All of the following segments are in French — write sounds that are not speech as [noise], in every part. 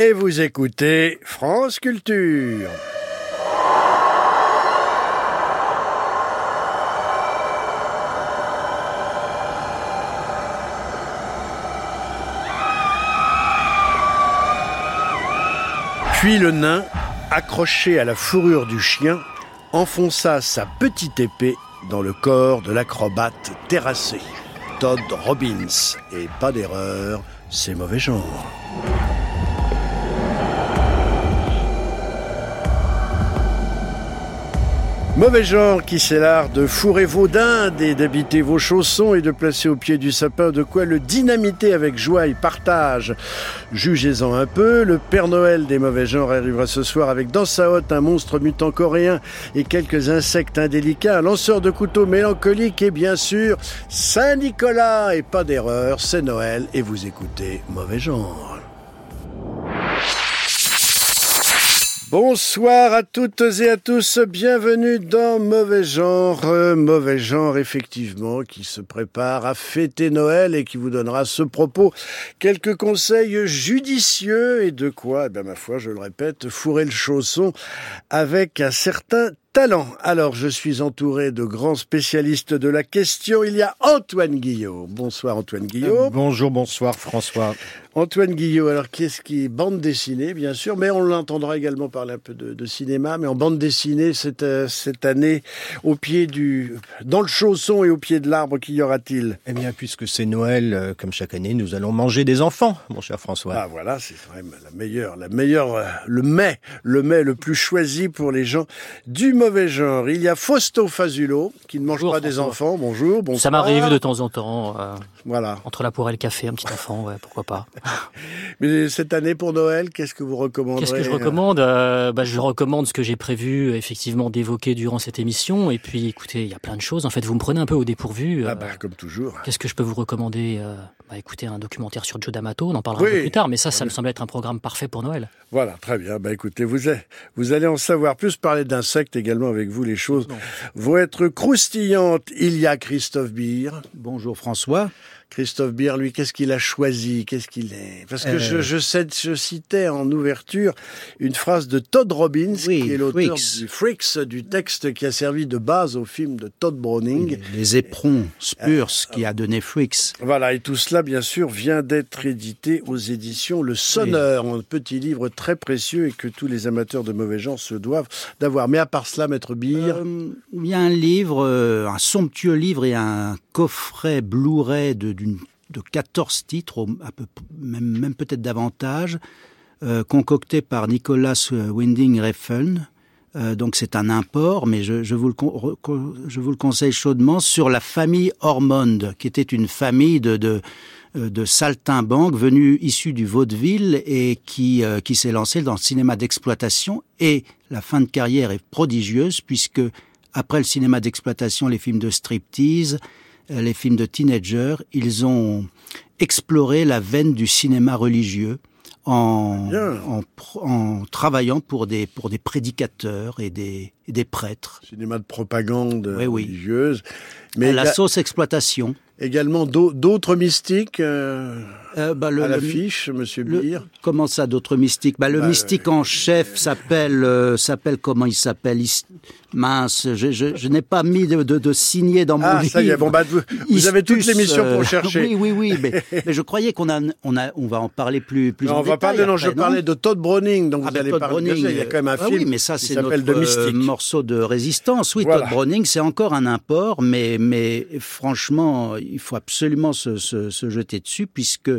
et vous écoutez France Culture. Puis le nain, accroché à la fourrure du chien, enfonça sa petite épée dans le corps de l'acrobate terrassé, Todd Robbins. Et pas d'erreur, c'est mauvais genre. Mauvais genre qui c'est l'art de fourrer vos dindes et d'habiter vos chaussons et de placer au pied du sapin de quoi le dynamiter avec joie et partage. Jugez-en un peu, le Père Noël des mauvais genres arrivera ce soir avec dans sa hotte un monstre mutant coréen et quelques insectes indélicats, un lanceur de couteaux mélancolique et bien sûr Saint-Nicolas et pas d'erreur, c'est Noël et vous écoutez Mauvais genre. Bonsoir à toutes et à tous, bienvenue dans Mauvais Genre, euh, Mauvais Genre effectivement qui se prépare à fêter Noël et qui vous donnera ce propos. Quelques conseils judicieux et de quoi, eh bien ma foi, je le répète, fourrer le chausson avec un certain talent. Alors, je suis entouré de grands spécialistes de la question. Il y a Antoine Guillot. Bonsoir Antoine Guillot. Euh, bonjour, bonsoir François. Antoine Guillot, alors qu'est-ce qui est bande dessinée, bien sûr, mais on l'entendra également parler un peu de, cinéma, mais en bande dessinée cette, euh, cette année, au pied du, dans le chausson et au pied de l'arbre, qu'y aura-t-il? Eh bien, puisque c'est Noël, euh, comme chaque année, nous allons manger des enfants, mon cher François. Ah voilà, c'est vraiment la meilleure, la meilleure, le mai, le mai le plus choisi pour les gens du mauvais genre. Il y a Fausto Fazulo, qui ne mange pas des enfants. Bonjour, bonsoir. Ça m'arrive de temps en temps. Euh, voilà. Entre la poire et le café, un petit enfant, ouais, pourquoi pas. [laughs] Mais cette année pour Noël, qu'est-ce que vous recommandez Qu'est-ce que je recommande? Euh, bah, Je recommande ce que j'ai prévu effectivement d'évoquer durant cette émission. Et puis écoutez, il y a plein de choses. En fait, vous me prenez un peu au dépourvu. Ah bah, comme toujours. Qu'est-ce que je peux vous recommander? Euh, bah, Écoutez, un documentaire sur Joe D'Amato, on en parlera un peu plus tard. Mais ça, ça me semble être un programme parfait pour Noël. Voilà, très bien. Bah écoutez, vous, vous allez en savoir plus, parler d'insectes également avec vous. Les choses vont être croustillantes. Il y a Christophe Beer. Bonjour François. Christophe Bier, lui, qu'est-ce qu'il a choisi? Qu'est-ce qu'il est? Parce que je, euh. je, je, citais en ouverture une phrase de Todd Robbins, qui est l'auteur du Freaks, du texte qui a servi de base au film de Todd Browning. Les éperons, Spurs, qui a donné Freaks. Voilà, et tout cela, bien sûr, vient d'être édité aux éditions Le Sonneur, un petit livre très précieux et que tous les amateurs de mauvais genre se doivent d'avoir. Mais à part cela, Maître Beer... Euh, il y a un livre, euh, un somptueux livre et un coffret Blu-ray de de 14 titres, même, peut-être davantage, euh, concoctés par Nicolas Winding Refn. Euh, donc c'est un import, mais je, vous le, conseille chaudement, sur la famille Ormond, qui était une famille de, euh, saltimbanques venus issus du vaudeville et qui, euh, s'est lancée dans le cinéma d'exploitation. Et la fin de carrière est prodigieuse, puisque après le cinéma d'exploitation, les films de striptease, euh, les films de teenagers, ils ont exploré la veine du cinéma religieux en, en, travaillant pour des, pour des prédicateurs et des, des prêtres. Cinéma de propagande religieuse. Mais la sauce exploitation. Également d'autres mystiques euh, euh, bah, le, à l'affiche, Monsieur Beer. Comment ça, d'autres mystiques? Bah, Le bah, mystique en chef s'appelle, euh, s'appelle comment il s'appelle? Mince, je, je, je n'ai pas mis de, de, de signer dans mon ah, livre. ça y est, bon, bah, vous, vous avez toutes les missions pour euh, chercher. Oui, oui, oui, [laughs] mais, mais, je croyais qu'on a, on a, on va en parler plus, plus non, en on va parler, non, je parlais de Todd Browning, donc ah, vous allez Todd parler Browning, il y a quand même un ah, film oui, mais ça, c'est notre de Mystique. morceau de résistance. Oui, voilà. Todd Browning, c'est encore un import, mais, mais franchement, il faut absolument se, se, se jeter dessus, puisque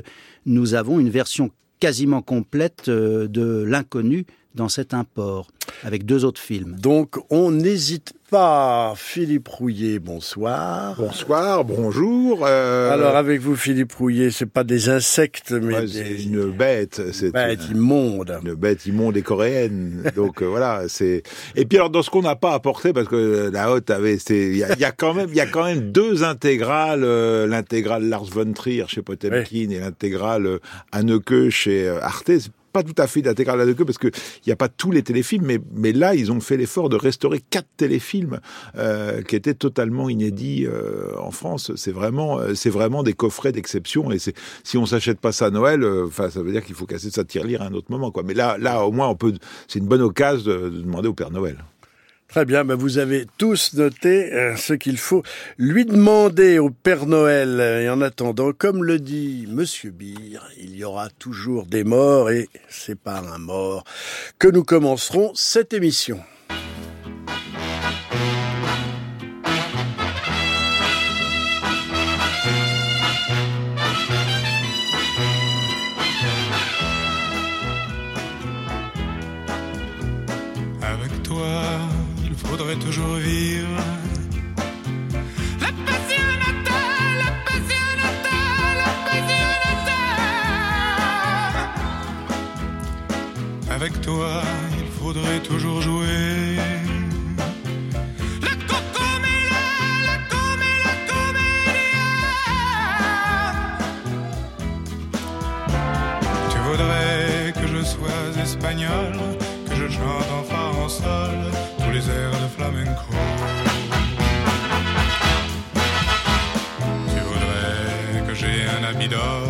nous avons une version quasiment complète euh, de l'inconnu dans cet import, avec deux autres films. Donc on n'hésite pas. Philippe Rouillet, bonsoir. Bonsoir, bonjour. Euh... Alors avec vous, Philippe Rouillet, c'est pas des insectes, mais ouais, des... une bête. C'est une bête immonde. Une bête immonde et coréenne. Donc euh, voilà, c'est. Et puis alors dans ce qu'on n'a pas apporté, parce que la haute avait, il y, y, a quand même, il y a quand même deux intégrales, euh, l'intégrale Lars von Trier chez Potemkin ouais. et l'intégrale Anneke chez Arte pas tout à fait d'intégrale de queue parce que il n'y a pas tous les téléfilms, mais, mais là, ils ont fait l'effort de restaurer quatre téléfilms euh, qui étaient totalement inédits euh, en France. C'est vraiment, euh, c'est vraiment des coffrets d'exception. Et c'est, si on s'achète pas ça à Noël, euh, enfin, ça veut dire qu'il faut casser sa tirelire à un autre moment, quoi. Mais là, là, au moins, on peut, c'est une bonne occasion de, de demander au Père Noël. Très bien, ben vous avez tous noté euh, ce qu'il faut lui demander au Père Noël. Et en attendant, comme le dit Monsieur Bire, il y aura toujours des morts et c'est par un mort que nous commencerons cette émission. Avec toi, faudrait toujours vivre. La passionata, la passionata, la passionata. Avec toi, il faudrait toujours jouer. La cocoméla, la coméla, comédia. Tu voudrais que je sois espagnol, que je chante en fa en sol les airs de flamenco. Tu voudrais que j'ai un habit d'or,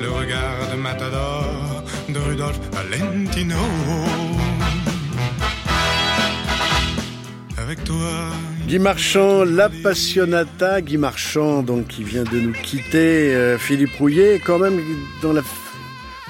le regard de Matador, de Rudolph Valentino. Avec toi. Guy Marchand, La Passionata, Guy Marchand, donc qui vient de nous quitter, euh, Philippe Rouillet, quand même dans la,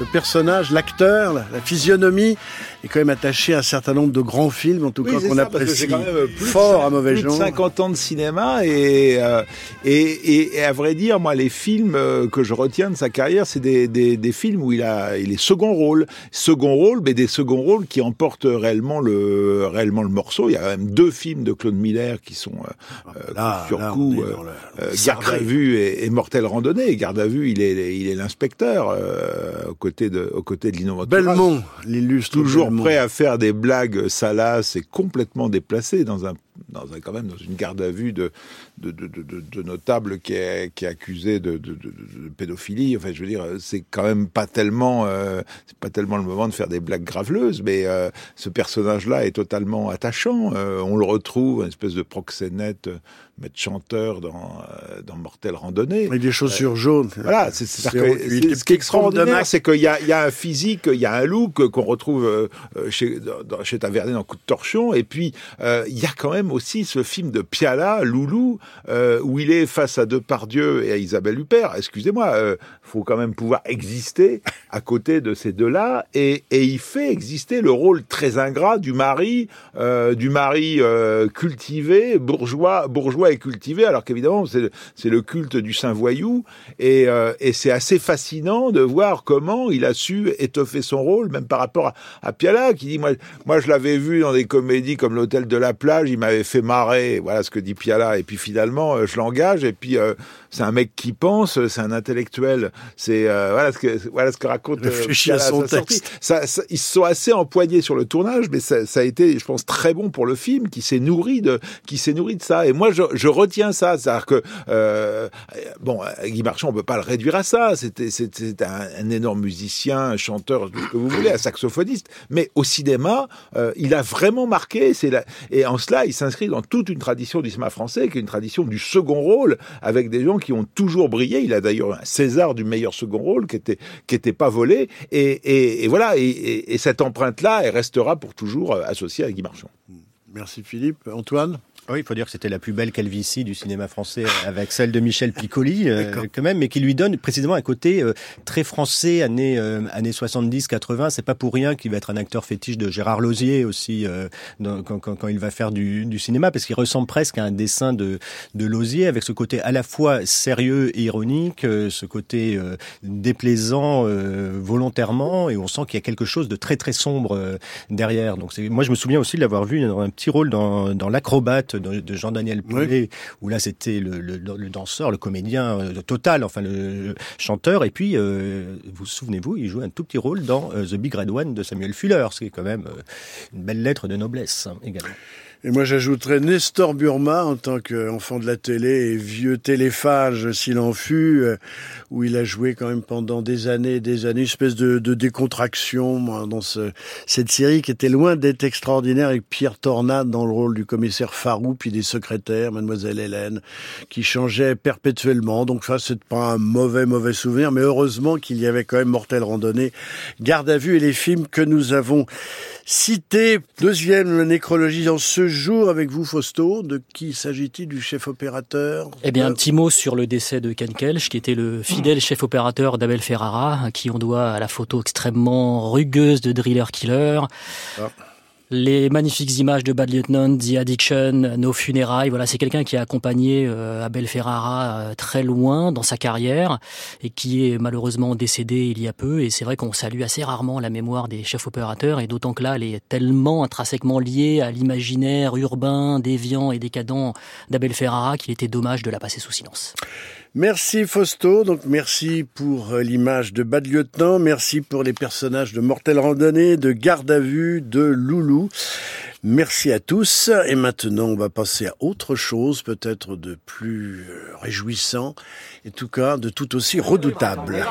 le personnage, l'acteur, la, la physionomie, est quand même attaché à un certain nombre de grands films, en tout Oui, cas qu'on apprécie quand même plus de fort cin- à mauvais plus de genre. 50 ans de cinéma et, euh, et, et, et à vrai dire, moi, les films euh, que je retiens de sa carrière, c'est des, des, des films où il a il est second rôle, second rôle, mais des seconds rôles qui emportent réellement le réellement le morceau. Il y a quand même deux films de Claude Miller qui sont euh, euh, Là, coup sur là, coup. euh, euh. Garde à vue et, et Mortel Randonnée. Garde à vue, il est il est l'inspecteur euh, aux côtés de aux côtés de Lino. Belmont, l'illustre toujours. Prêt à faire des blagues salaces et complètement déplacé dans un dans un, quand même dans une garde à vue de de, de, de, notable qui est, qui est accusé de, pédophilie. Enfin, je veux dire, c'est quand même pas tellement euh, c'est pas tellement le moment de faire des blagues graveleuses, mais euh, ce personnage-là est totalement attachant. Euh, on le retrouve, une espèce de proxénète, maître chanteur dans dans Mortel Randonnée. Avec des chaussures jaunes. Voilà, c'est ce qui est extraordinaire, c'est qu'il y a, il y a un physique, il y a un look qu'on retrouve chez, dans- chez Tavernet dans Coup de Torchon, et puis il y a quand même aussi ce film de Piala, Loulou, euh, où il est face à Depardieu et à Isabelle Huppert. Excusez-moi, euh, faut quand même pouvoir exister à côté de ces deux-là, et, et il fait exister le rôle très ingrat du mari, euh, du mari euh, cultivé, bourgeois, bourgeois et cultivé, alors qu'évidemment c'est le- culte du saint voyou, et, et c'est assez fascinant de voir comment il a su étoffer son rôle, même par rapport à, à Piala, qui dit moi, moi je l'avais vu dans des comédies comme l'hôtel de la plage, il m'avait fait marrer, voilà ce que dit Piala, et puis finalement euh, je l'engage, et puis euh, c'est un mec qui pense, c'est un intellectuel, c'est euh, voilà ce que voilà ce que raconte euh, Réfléchit à Piala son texte. Ça, ça- ils se sont assez empoignés sur le tournage, mais ça, ça a été, je pense, très bon pour le film, qui s'est nourri de, qui s'est nourri de ça. Et moi, je, je retiens ça, c'est-à-dire que euh, bon, Guy Marchand, on peut pas le réduire à ça. C'était, c'était un, un énorme musicien, un chanteur, tout ce que vous voulez, un saxophoniste. Mais au cinéma, euh, il a vraiment marqué. C'est et en cela, il s'inscrit dans toute une tradition du cinéma français, qui est une tradition du second rôle, avec des gens qui ont toujours brillé. Il a d'ailleurs un César du meilleur second rôle, qui était, qui était pas volé. Et, et, voilà. Et, et, et cette empreinte-là, elle restera pour toujours euh, associée à Guy Marchand. Merci Philippe. Antoine? Oui, il faut dire que c'était la plus belle calvitie du cinéma français avec celle de Michel Piccoli, euh, [laughs] quand même, mais qui lui donne précisément un côté euh, très français, années, euh, années 70-80. C'est pas pour rien qu'il va être un acteur fétiche de Gérard Lausier aussi euh, dans- quand, quand, quand il va faire du, du cinéma, parce qu'il ressemble presque à un dessin de, de Lausier, avec ce côté à la fois sérieux et ironique, ce côté déplaisant volontairement, et on sent qu'il y a quelque chose de très très sombre derrière. Donc moi je me souviens aussi de l'avoir vu dans un petit rôle dans, dans l'acrobate de, de Jean-Daniel Poulet, où là c'était le, le, le danseur, le comédien euh, total, enfin le, chanteur. Et puis euh, vous souvenez-vous, il joue un tout petit rôle dans euh, The Big Red One de Samuel Fuller, ce qui est quand même euh, une belle lettre de noblesse hein, également. Et moi, j'ajouterais Nestor Burma en tant qu'enfant de la télé et vieux téléphage s'il en fut, euh, où il a joué quand même pendant des années et des années, une espèce de, décontraction dans ce, cette série qui était loin d'être extraordinaire avec Pierre Tornade dans le rôle du commissaire Farou, puis des secrétaires, Mademoiselle Hélène, qui changeaient perpétuellement. Donc ça, c'est pas un mauvais, mauvais souvenir, mais heureusement qu'il y avait quand même Mortel Randonnée, Garde à vue et les films que nous avons cités. Deuxième nécrologie dans ce jour avec vous, Fausto. De qui s'agit-il du chef opérateur Eh bien, un petit mot sur le décès de Ken Kelch, qui était le fidèle chef opérateur d'Abel Ferrara, à qui on doit à la photo extrêmement rugueuse de Driller Killer. Ah. Les magnifiques images de Bad Lieutenant, The Addiction, Nos funérailles. Voilà, c'est quelqu'un qui a accompagné euh, Abel Ferrara euh, très loin dans sa carrière et qui est malheureusement décédé il y a peu. Et c'est vrai qu'on salue assez rarement la mémoire des chefs opérateurs et d'autant que là, elle est tellement intrinsèquement liée à l'imaginaire urbain, déviant et décadent d'Abel Ferrara qu'il était dommage de la passer sous silence. Merci Fausto, donc merci pour euh, l'image de Bad Lieutenant, merci pour les personnages de Mortel Randonnée, de Garde à vue, de Loulou. Merci à tous. Et maintenant, on va passer à autre chose, peut-être de plus euh, réjouissant, en tout cas de tout aussi redoutable.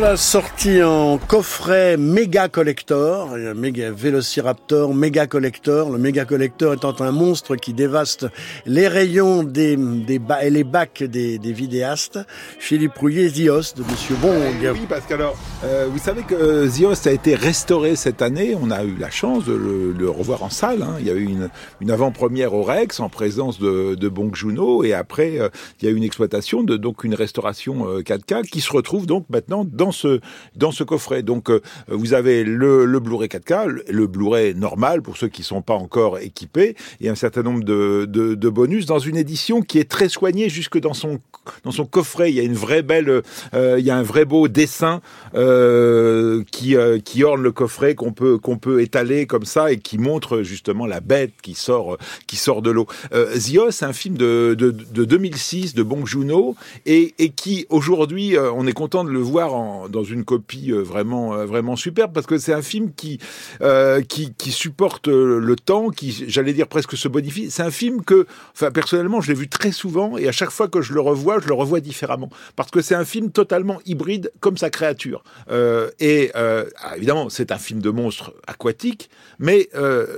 Voilà, sorti en coffret méga collector, méga Vélociraptor méga collector. Le méga collector étant un monstre qui dévaste les rayons des, des ba- et les bacs des, des vidéastes. Philippe Rouillet, Zios de Monsieur Bong. Oui, parce qu'alors, euh, vous savez que Zios a été restauré cette année. On a eu la chance de le, le revoir en salle. hein. Il y a eu une, une avant-première au Rex en présence de, de Bong Joon-ho et après, euh, il y a eu une exploitation de donc une restauration euh, 4K qui se retrouve donc maintenant dans ce dans ce coffret. Donc, euh, vous avez le, Blu-ray 4K, le, Blu-ray normal pour ceux qui sont pas encore équipés et un certain nombre de, bonus dans une édition qui est très soignée jusque dans son dans son coffret. Il y a une vraie belle, euh, il y a un vrai beau dessin euh, qui qui orne le coffret qu'on peut qu'on peut étaler comme ça et qui montre justement la bête qui sort qui sort de l'eau. Zios, un film de, de, de 2006 de Bong Joon-ho et, et qui aujourd'hui on est content de le voir en, dans une copie euh, vraiment euh, vraiment superbe parce que c'est un film qui euh, qui supporte le temps, qui j'allais dire presque se bonifie. C'est un film que, enfin personnellement, je l'ai vu très souvent et à chaque fois que je le revois, je le revois différemment parce que c'est un film totalement hybride comme sa créature. Et ah, évidemment, c'est un film de monstre aquatique, mais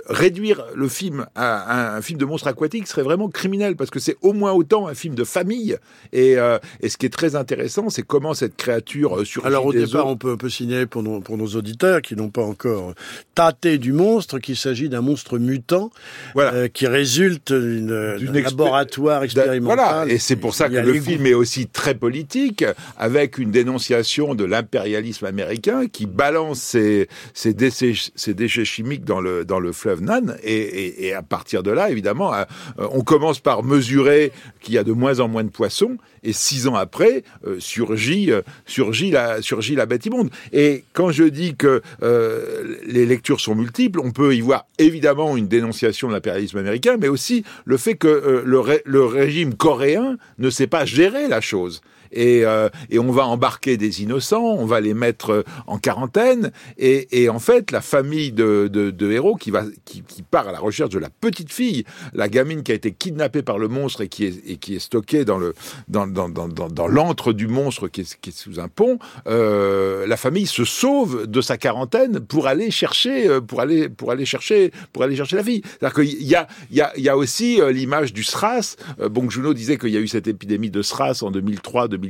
réduire le film à, un film de monstre aquatique serait vraiment criminel parce que c'est au moins autant un film de famille. Et, et ce qui est très intéressant, c'est comment cette créature surgit Alors au départ, eaux. on peut, on peut signaler pour nos, pour nos auditeurs qui n'ont pas encore tâté du monstre qu'il s'agit d'un monstre mutant Voilà. euh, qui résulte D'une d'un expé- laboratoire expérimental. Voilà, et c'est pour ça que le film est aussi très politique, avec une dénonciation de l'impérialisme américain qui balance ses, ses, déchets, ses déchets chimiques dans le, dans le fleuve Nan. Et, et, et à partir de là, évidemment, euh, on commence par mesurer qu'il y a de moins en moins de poissons, et six ans après, euh, surgit, euh, surgit, la, surgit la bête immonde. Et quand je dis que euh, les lectures sont multiples, on peut y voir évidemment une dénonciation de l'impérialisme américain, mais aussi le fait que euh, le, ré- le régime coréen ne sait pas gérer la chose. Et, euh, et on va embarquer des innocents, on va les mettre euh, en quarantaine, et, en fait, la famille de, héros qui, va, qui, part à la recherche de la petite fille, la gamine qui a été kidnappée par le monstre et qui est, qui est stockée dans le dans, dans, dans, dans, l'antre du monstre qui est, qui est sous un pont, euh, la famille se sauve de sa quarantaine pour aller chercher, pour aller, pour aller chercher, pour aller chercher la fille. C'est-à-dire qu'il y a, il y a, il y a aussi l'image du SRAS. Bong Joon-ho disait qu'il y a eu cette épidémie de SRAS en 2003, 2004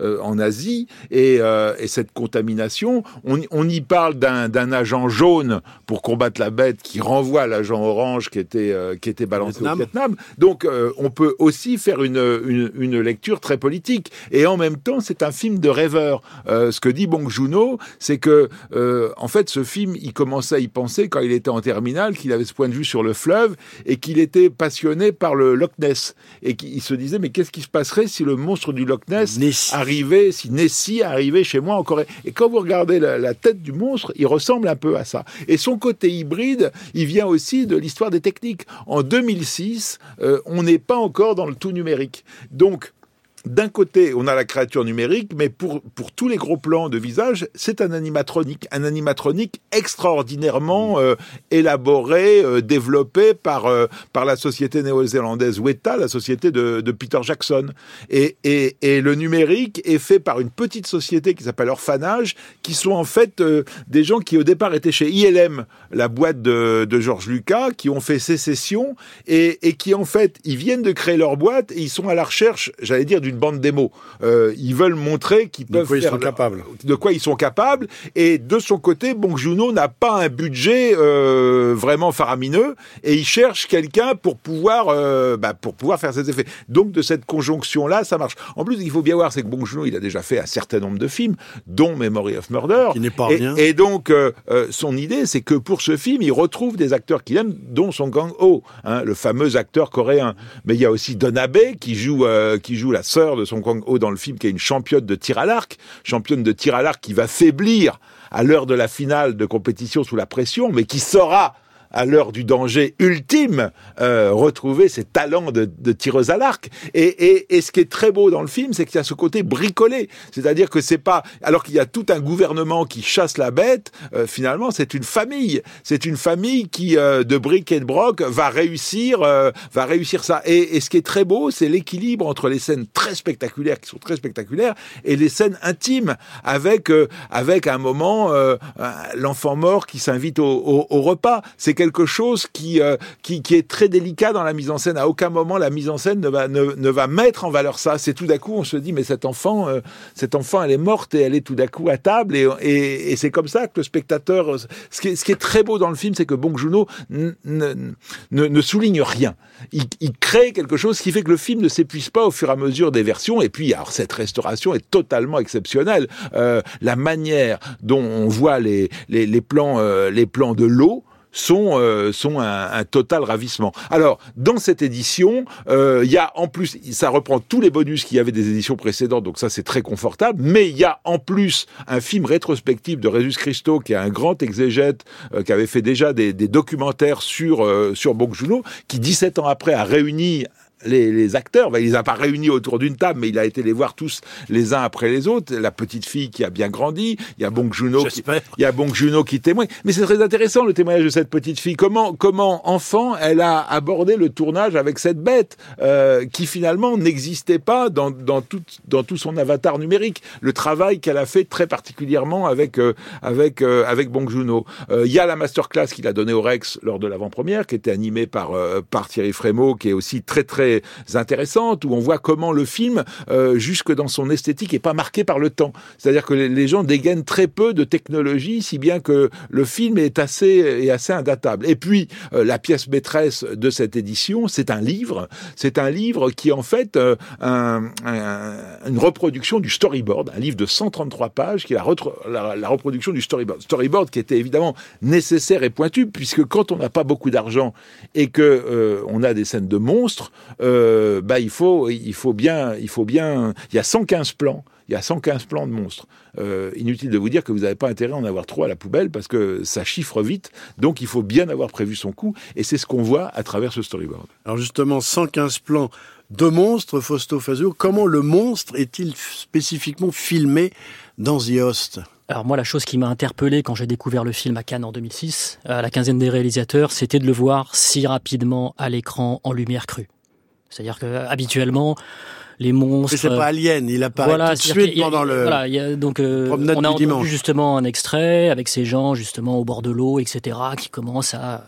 en Asie et, et, cette contamination, on, on y parle d'un agent jaune pour combattre la bête qui renvoie l'agent orange qui était qui était balancé au Vietnam. Donc on peut aussi faire une, une, une, lecture très politique et en même temps c'est un film de rêveur. ce que dit Bong Joon-ho, c'est que en fait ce film il commençait à y penser quand il était en terminale, qu'il avait ce point de vue sur le fleuve et qu'il était passionné par le Loch Ness et qu'il se disait mais qu'est-ce qui se passerait si le monstre du Loch Ness arrivait, si Nessie arrivait chez moi en Corée Et quand vous regardez la, tête du monstre, il ressemble un peu à ça. Et son côté hybride, il vient aussi de l'histoire des techniques. En 2006, euh, on n'est pas encore dans le tout numérique. Donc d'un côté, on a la créature numérique, mais pour, pour tous les gros plans de visage, c'est un animatronique. Un animatronique extraordinairement euh, élaboré, euh, développé par, euh, par la société néo-zélandaise Weta, la société de, de Peter Jackson. Et, et, et, le numérique est fait par une petite société qui s'appelle Orphanage, qui sont en fait des gens qui au départ étaient chez ILM, la boîte de, de Georges Lucas, qui ont fait sécession et, et qui en fait, ils viennent de créer leur boîte et ils sont à la recherche, j'allais dire, d'une bande démo. Euh, ils veulent montrer qu'ils peuvent de quoi faire ils sont capables. de quoi ils sont capables. Et de son côté, Bong Joon-ho n'a pas un budget euh, vraiment faramineux et il cherche quelqu'un pour pouvoir euh, bah, pour pouvoir faire ses effets. Donc de cette conjonction là, ça marche. En plus, il faut bien voir, c'est que Bong Joon-ho, il a déjà fait un certain nombre de films, dont Memory of Murder. Qui n'est pas et, rien. et donc son idée, c'est que pour ce film, il retrouve des acteurs qu'il aime, dont Song Kang-ho, hein, le fameux acteur coréen. Mais il y a aussi Don Abe qui joue qui joue la de Song Kang-ho dans le film, qui est une championne de tir à l'arc, championne de tir à l'arc qui va faiblir à l'heure de la finale de compétition sous la pression, mais qui saura à l'heure du danger ultime, euh, retrouver ses talents de, de tireuse à l'arc. Et, et, et, ce qui est très beau dans le film, c'est qu'il y a ce côté bricolé. C'est-à-dire que c'est pas, alors qu'il y a tout un gouvernement qui chasse la bête, euh, finalement, c'est une famille. C'est une famille qui, euh, de briques et de broc, va réussir, euh, va réussir ça. Et, et, ce qui est très beau, c'est l'équilibre entre les scènes très spectaculaires, qui sont très spectaculaires, et les scènes intimes, avec, euh, avec un moment, l'enfant mort qui s'invite au, au, au repas. C'est quelque chose qui, euh, qui, qui, est très délicat dans la mise en scène. À aucun moment, la mise en scène ne va, ne, ne va mettre en valeur ça. C'est tout d'un coup, on se dit, mais cet enfant, euh, enfant, elle est morte et elle est tout d'un coup à table. Et, et, c'est comme ça que le spectateur... Ce qui est, ce qui est très beau dans le film, c'est que Bong Joon-ho ne, ne, ne, souligne rien. Il, crée quelque chose qui fait que le film ne s'épuise pas au fur et à mesure des versions. Et puis, alors, cette restauration est totalement exceptionnelle. Euh, la manière dont on voit les, les, les plans, euh, les plans de l'eau, sont, euh, sont un, un, total ravissement. Alors, dans cette édition, euh, il y a en plus, ça reprend tous les bonus qu'il y avait des éditions précédentes, donc ça c'est très confortable, mais il y a en plus un film rétrospectif de Résus Christo, qui est un grand exégète, euh, qui avait fait déjà des, des documentaires sur, euh, sur Bong Joon-ho, qui 17 ans après a réuni les, les, acteurs. Ben, il les a pas réunis autour d'une table, mais il a été les voir tous les uns après les autres. La petite fille qui a bien grandi. Il y a Bong Joon-ho qui, il y a Bong Joon-ho qui témoigne. Mais c'est très intéressant le témoignage de cette petite fille. Comment, comment enfant, elle a abordé le tournage avec cette bête euh, qui finalement n'existait pas dans, dans, tout, dans tout son avatar numérique. Le travail qu'elle a fait très particulièrement avec euh, avec euh, avec Bong Joon-ho. Euh, il y a la masterclass qu'il a donnée au Rex lors de l'avant-première, qui était animée par euh, par Thierry Frémaux, qui est aussi très très intéressante où on voit comment le film, euh, jusque dans son esthétique, est pas marqué par le temps. C'est-à-dire que les, gens dégainent très peu de technologie, si bien que le film est assez est assez indatable. Et puis euh, la pièce maîtresse de cette édition, c'est un livre. C'est un livre qui est en fait euh, un, un, une reproduction du storyboard, un livre de 133 pages qui est la, la, la reproduction du storyboard. Storyboard qui était évidemment nécessaire et pointu puisque quand on n'a pas beaucoup d'argent et que on a des scènes de monstres, euh, bah, il faut, il faut bien, il faut bien, il y a 115 plans. Il y a 115 plans de monstres. Euh, inutile de vous dire que vous n'avez pas intérêt à en avoir trop à la poubelle parce que ça chiffre vite. Donc il faut bien avoir prévu son coup. Et c'est ce qu'on voit à travers ce storyboard. Alors justement, 115 plans de monstres, Fausto Fazio. Comment le monstre est-il spécifiquement filmé dans The Host? Alors moi, la chose qui m'a interpellé quand j'ai découvert le film à Cannes en 2006, à la quinzaine des réalisateurs, c'était de le voir si rapidement à l'écran en lumière crue. C'est-à-dire que habituellement, les monstres. Mais c'est pas Alien, il apparaît voilà, tout de suite a, pendant le. Voilà, il y a, donc euh, on a entendu dimanche. justement un extrait avec ces gens justement au bord de l'eau, etc., qui commencent à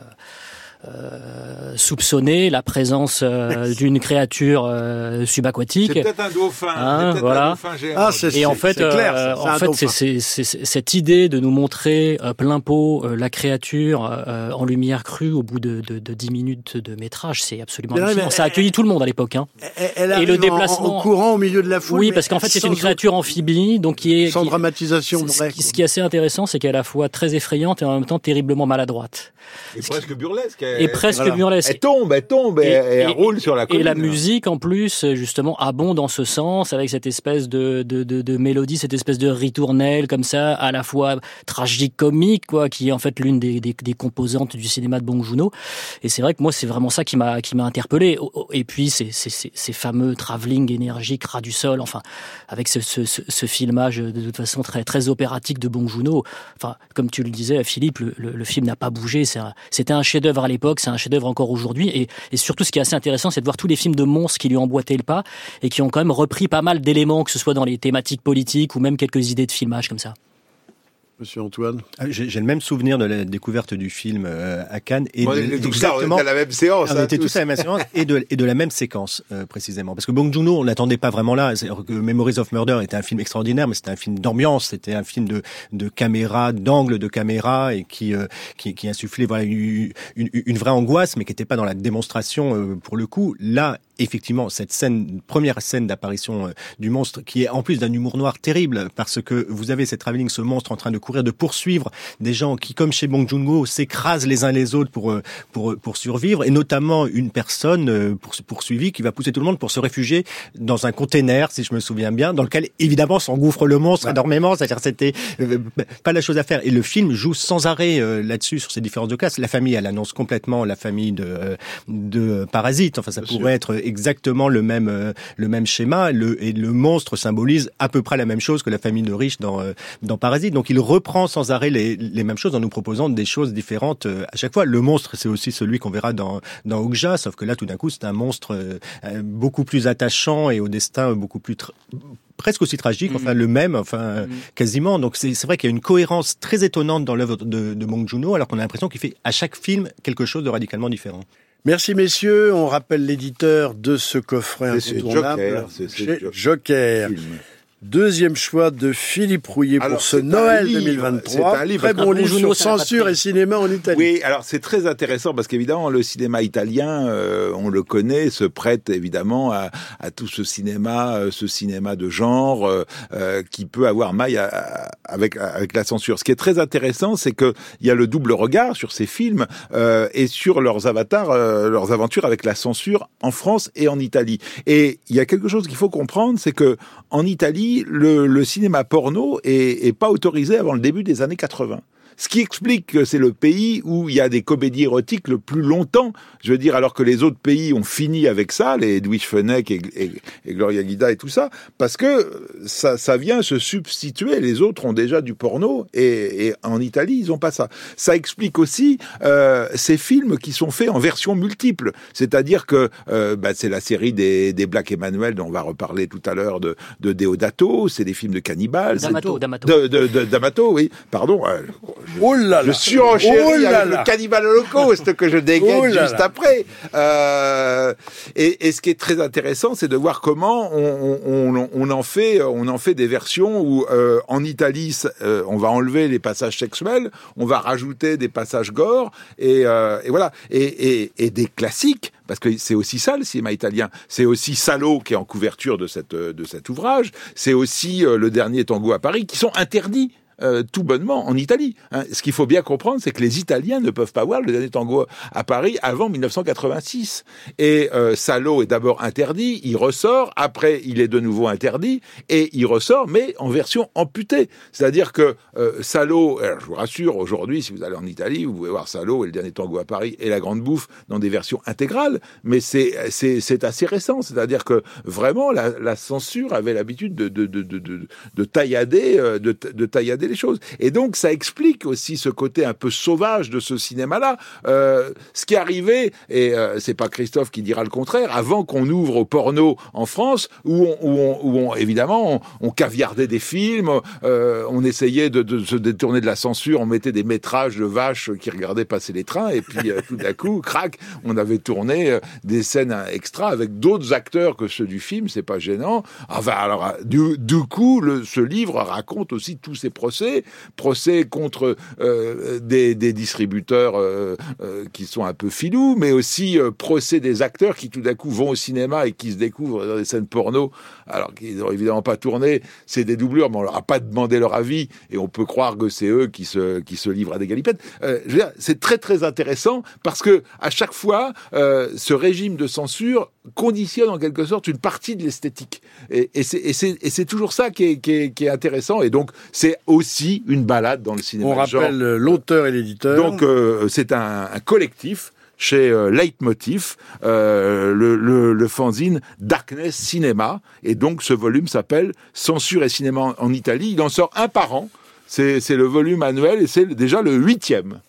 euh, soupçonner la présence euh, d'une créature euh, subaquatique. C'est peut-être un dauphin. Hein, voilà. un dauphin géant. Ah, c'est- Et en fait, clair, euh, c'est en fait, c'est cette idée de nous montrer euh, plein pot euh, la créature euh, en lumière crue au bout de, de, de 10 minutes de métrage, c'est absolument Mais non, hallucinant. mais- Ça a accueilli tout le monde à l'époque. Hein. Elle- Elle Et le en- déplacement- en, en courant au milieu de la foule. Oui, parce qu'en fait, c'est une créature amphibie, donc qui est Sans qui- dramatisation ce, vraie. qui, ce qui est assez intéressant, c'est qu'elle est à la fois très effrayante et en même temps terriblement maladroite. Et presque burlesque. Et Elle- presque voilà. burlesque. Elle tombe, elle tombe, et, Et- elle et- roule sur la Et colline. la musique, en plus, justement, abonde dans ce sens, avec cette espèce de, de, de, de mélodie, cette espèce de ritournelle, comme ça, à la fois tragique, comique, quoi, qui est en fait l'une des, des, des composantes du cinéma de Bong Joon-ho. Et c'est vrai que moi, c'est vraiment ça qui m'a qui m'a interpellé. Oh, oh, Et puis, ces, ces, ces, ces fameux travelling énergiques, ras du sol, enfin, avec ce, ce, ce, ce filmage de toute façon très très opératique de Bong Joon-ho. Enfin, comme tu le disais, Philippe, le, le, le film n'a pas bougé. C'est un- C'était un chef-d'œuvre à l'époque, c'est un chef-d'œuvre encore aujourd'hui. Et, surtout, ce qui est assez intéressant, c'est de voir tous les films de monstres qui lui emboîté le pas et qui ont quand même repris pas mal d'éléments, que ce soit dans les thématiques politiques ou même quelques idées de filmage comme ça. Monsieur Antoine. Ah, J'ai le même souvenir de la découverte du film euh, à Cannes et de, on était à la même séance. on hein, était tous à la même séance et de, et de la même séquence euh, précisément. Parce que Bong Joon-ho, on l'attendait pas vraiment là. Que Memories of Murder était un film extraordinaire, mais c'était un film d'ambiance, c'était un film de, de caméra, d'angle de caméra et qui, euh, qui, qui insufflait voilà une, une, une vraie angoisse, mais qui n'était pas dans la démonstration euh, pour le coup. Là, effectivement, cette scène, première scène d'apparition euh, du monstre, qui est en plus d'un humour noir terrible, parce que vous avez cette travelling, ce monstre en train de courir, de poursuivre des gens qui, comme chez Bong Joon-ho, s'écrasent les uns les autres pour euh, pour pour survivre, et notamment une personne euh, pour, poursuivie qui va pousser tout le monde pour se réfugier dans un container, si je me souviens bien, dans lequel évidemment s'engouffre le monstre énormément. C'est-à-dire c'était euh, pas la chose à faire. Et le film joue sans arrêt euh, là-dessus sur ces différences de classes. La famille, elle annonce complètement la famille de euh, de Parasite. Enfin, ça pourrait être exactement le même euh, le même schéma. Le et le monstre symbolise à peu près la même chose que la famille de riches dans euh, dans Parasite. Donc il reprend sans arrêt les, les mêmes choses en nous proposant des choses différentes euh, à chaque fois. Le monstre, c'est aussi celui qu'on verra dans dans Okja, sauf que là tout d'un coup c'est un monstre beaucoup plus attachant et au destin beaucoup plus presque aussi tragique, enfin le même, enfin euh, quasiment. Donc c'est c'est vrai qu'il y a une cohérence très étonnante dans l'œuvre de, de Bong Joon-ho, alors qu'on a l'impression qu'il fait à chaque film quelque chose de radicalement différent. Merci messieurs, on rappelle l'éditeur de ce coffret incontournable. Joker, Joker. Film. Deuxième choix de Philippe Rouillet pour ce Noël livre, 2023. c'est un livre, Très bon livre sur censure et cinéma en Italie. Oui, alors c'est très intéressant parce qu'évidemment le cinéma italien, euh, on le connaît, se prête évidemment à, à tout ce cinéma, euh, ce cinéma de genre euh, euh, qui peut avoir maille à- à- avec avec la censure. Ce qui est très intéressant, c'est que il y a le double regard sur ces films euh, et sur leurs avatars, euh, leurs aventures avec la censure en France et en Italie. Et il y a quelque chose qu'il faut comprendre, c'est que en Italie, le, le cinéma porno est, est pas autorisé avant le début des années 80. Ce qui explique que c'est le pays où il y a des comédies érotiques le plus longtemps. Je veux dire, alors que les autres pays ont fini avec ça, les Edwige Fenech et, et, et Gloria Guida et tout ça, parce que ça, ça vient se substituer. Les autres ont déjà du porno et, et en Italie, ils ont pas ça. Ça explique aussi euh, ces films qui sont faits en version multiple. C'est-à-dire que euh, bah, c'est la série des, des Black Emmanuel dont on va reparler tout à l'heure de, de Deodato, c'est des films de cannibales. D'Amato, D'Amato. de, de, oui, pardon. euh, Oh là là. je surenchéris Oh là avec le cannibale holocauste que je dégaine [laughs] Oh juste après. Euh, et, et ce qui est très intéressant, c'est de voir comment on, on, on- on en fait, on en fait des versions où euh, en Italie, euh, on va enlever les passages sexuels, on va rajouter des passages gore, et, euh, et voilà, et, et, et des classiques. Parce que c'est aussi ça le cinéma italien. C'est aussi Salo qui est en couverture de cette de cet ouvrage. C'est aussi euh, le dernier tango à Paris qui sont interdits euh, tout bonnement en Italie. hein. Ce qu'il faut bien comprendre, c'est que les Italiens ne peuvent pas voir le dernier tango à Paris avant 1986. Et euh, Salo est d'abord interdit, il ressort, après il est de nouveau interdit, et il ressort, mais en version amputée. C'est-à-dire que euh, Salo, je vous rassure, aujourd'hui, si vous allez en Italie, vous pouvez voir Salo et le dernier tango à Paris et la grande bouffe dans des versions intégrales, mais c'est assez récent. C'est-à-dire que vraiment la, censure avait l'habitude de de de de de, de taillader de, de taillader choses. Et donc, ça explique aussi ce côté un peu sauvage de ce cinéma-là. Euh, ce qui arrivé, et euh, c'est pas Christophe qui dira le contraire, avant qu'on ouvre au porno en France, où on, où où évidemment, on, on, caviardait des films, euh, on essayait de, se détourner de la censure, on mettait des métrages de vaches qui regardaient passer les trains, et puis euh, tout d'un coup, crac, on avait tourné des scènes extra avec d'autres acteurs que ceux du film, c'est pas gênant. Enfin, alors, du, du coup, le, ce livre raconte aussi tous ces procès, procès contre euh, des, des, distributeurs euh, euh, qui sont un peu filous, mais aussi procès des acteurs qui tout d'un coup vont au cinéma et qui se découvrent dans des scènes porno, alors qu'ils n'ont évidemment pas tourné, c'est des doublures, mais on leur a pas demandé leur avis, et on peut croire que c'est eux qui se, qui se livrent à des galipettes. c'est très très intéressant parce que à chaque fois, ce régime de censure conditionne en quelque sorte une partie de l'esthétique. Et, et c'est toujours ça qui est, qui est, qui est intéressant. Et donc, c'est aussi une balade dans le cinéma. On rappelle l'auteur et l'éditeur. Donc, euh, c'est un, un, collectif chez euh, Leitmotiv, euh, le, le, le, fanzine Darkness Cinema. Et donc, ce volume s'appelle Censure et cinéma en Italie. Il en sort un par an. C'est le volume annuel et c'est déjà le huitième.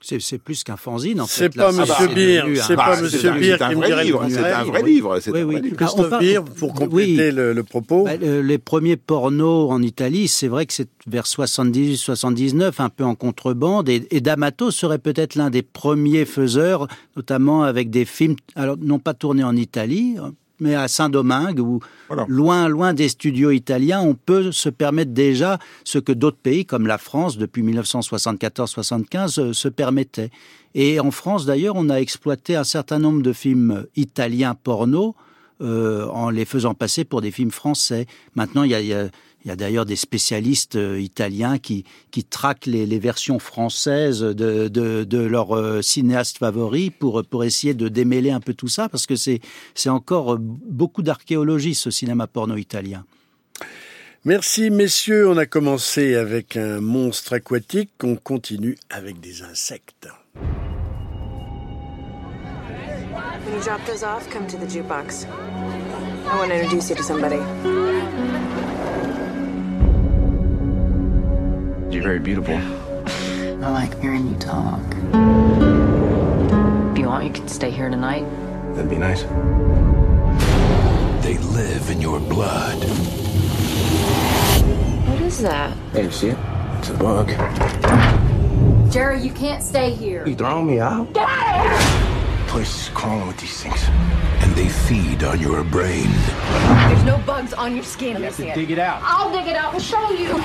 C'est plus qu'un fanzine, en fait. C'est pas Monsieur Beer, c'est pas Monsieur Beer qui me dirait livre, C'est un vrai livre. Oui, oui. Christophe Beer, pour compléter le, propos. Bah, le, les premiers pornos en Italie, c'est vrai que c'est vers 70, 79, un peu en contrebande, et, et D'Amato serait peut-être l'un des premiers faiseurs, notamment avec des films, alors non pas tournés en Italie, mais à Saint-Domingue, voilà. loin, loin des studios italiens, on peut se permettre déjà ce que d'autres pays, comme la France, depuis 1974-75, euh, se permettaient. Et en France, d'ailleurs, on a exploité un certain nombre de films italiens porno en les faisant passer pour des films français. Maintenant, il y a, d'ailleurs des spécialistes euh, italiens qui, qui traquent les, versions françaises de, de, leurs euh, cinéastes favoris pour, pour essayer de démêler un peu tout ça, parce que c'est encore euh, beaucoup d'archéologie, ce cinéma porno italien. Merci messieurs, on a commencé avec un monstre aquatique, on continue avec des insectes. You drop those off, come to the jukebox. I want to introduce you to somebody. You're very beautiful. I like hearing you talk. If you want, you can stay here tonight. That'd be nice. They live in your blood. What is that? Hey, you see it? It's a bug. Jerry, you can't stay here. You throwing me out? Get out of here! Place is crawling with these things. And they feed on your brain. There's no bugs on your skin. You have to dig it out. I'll dig it out and show you.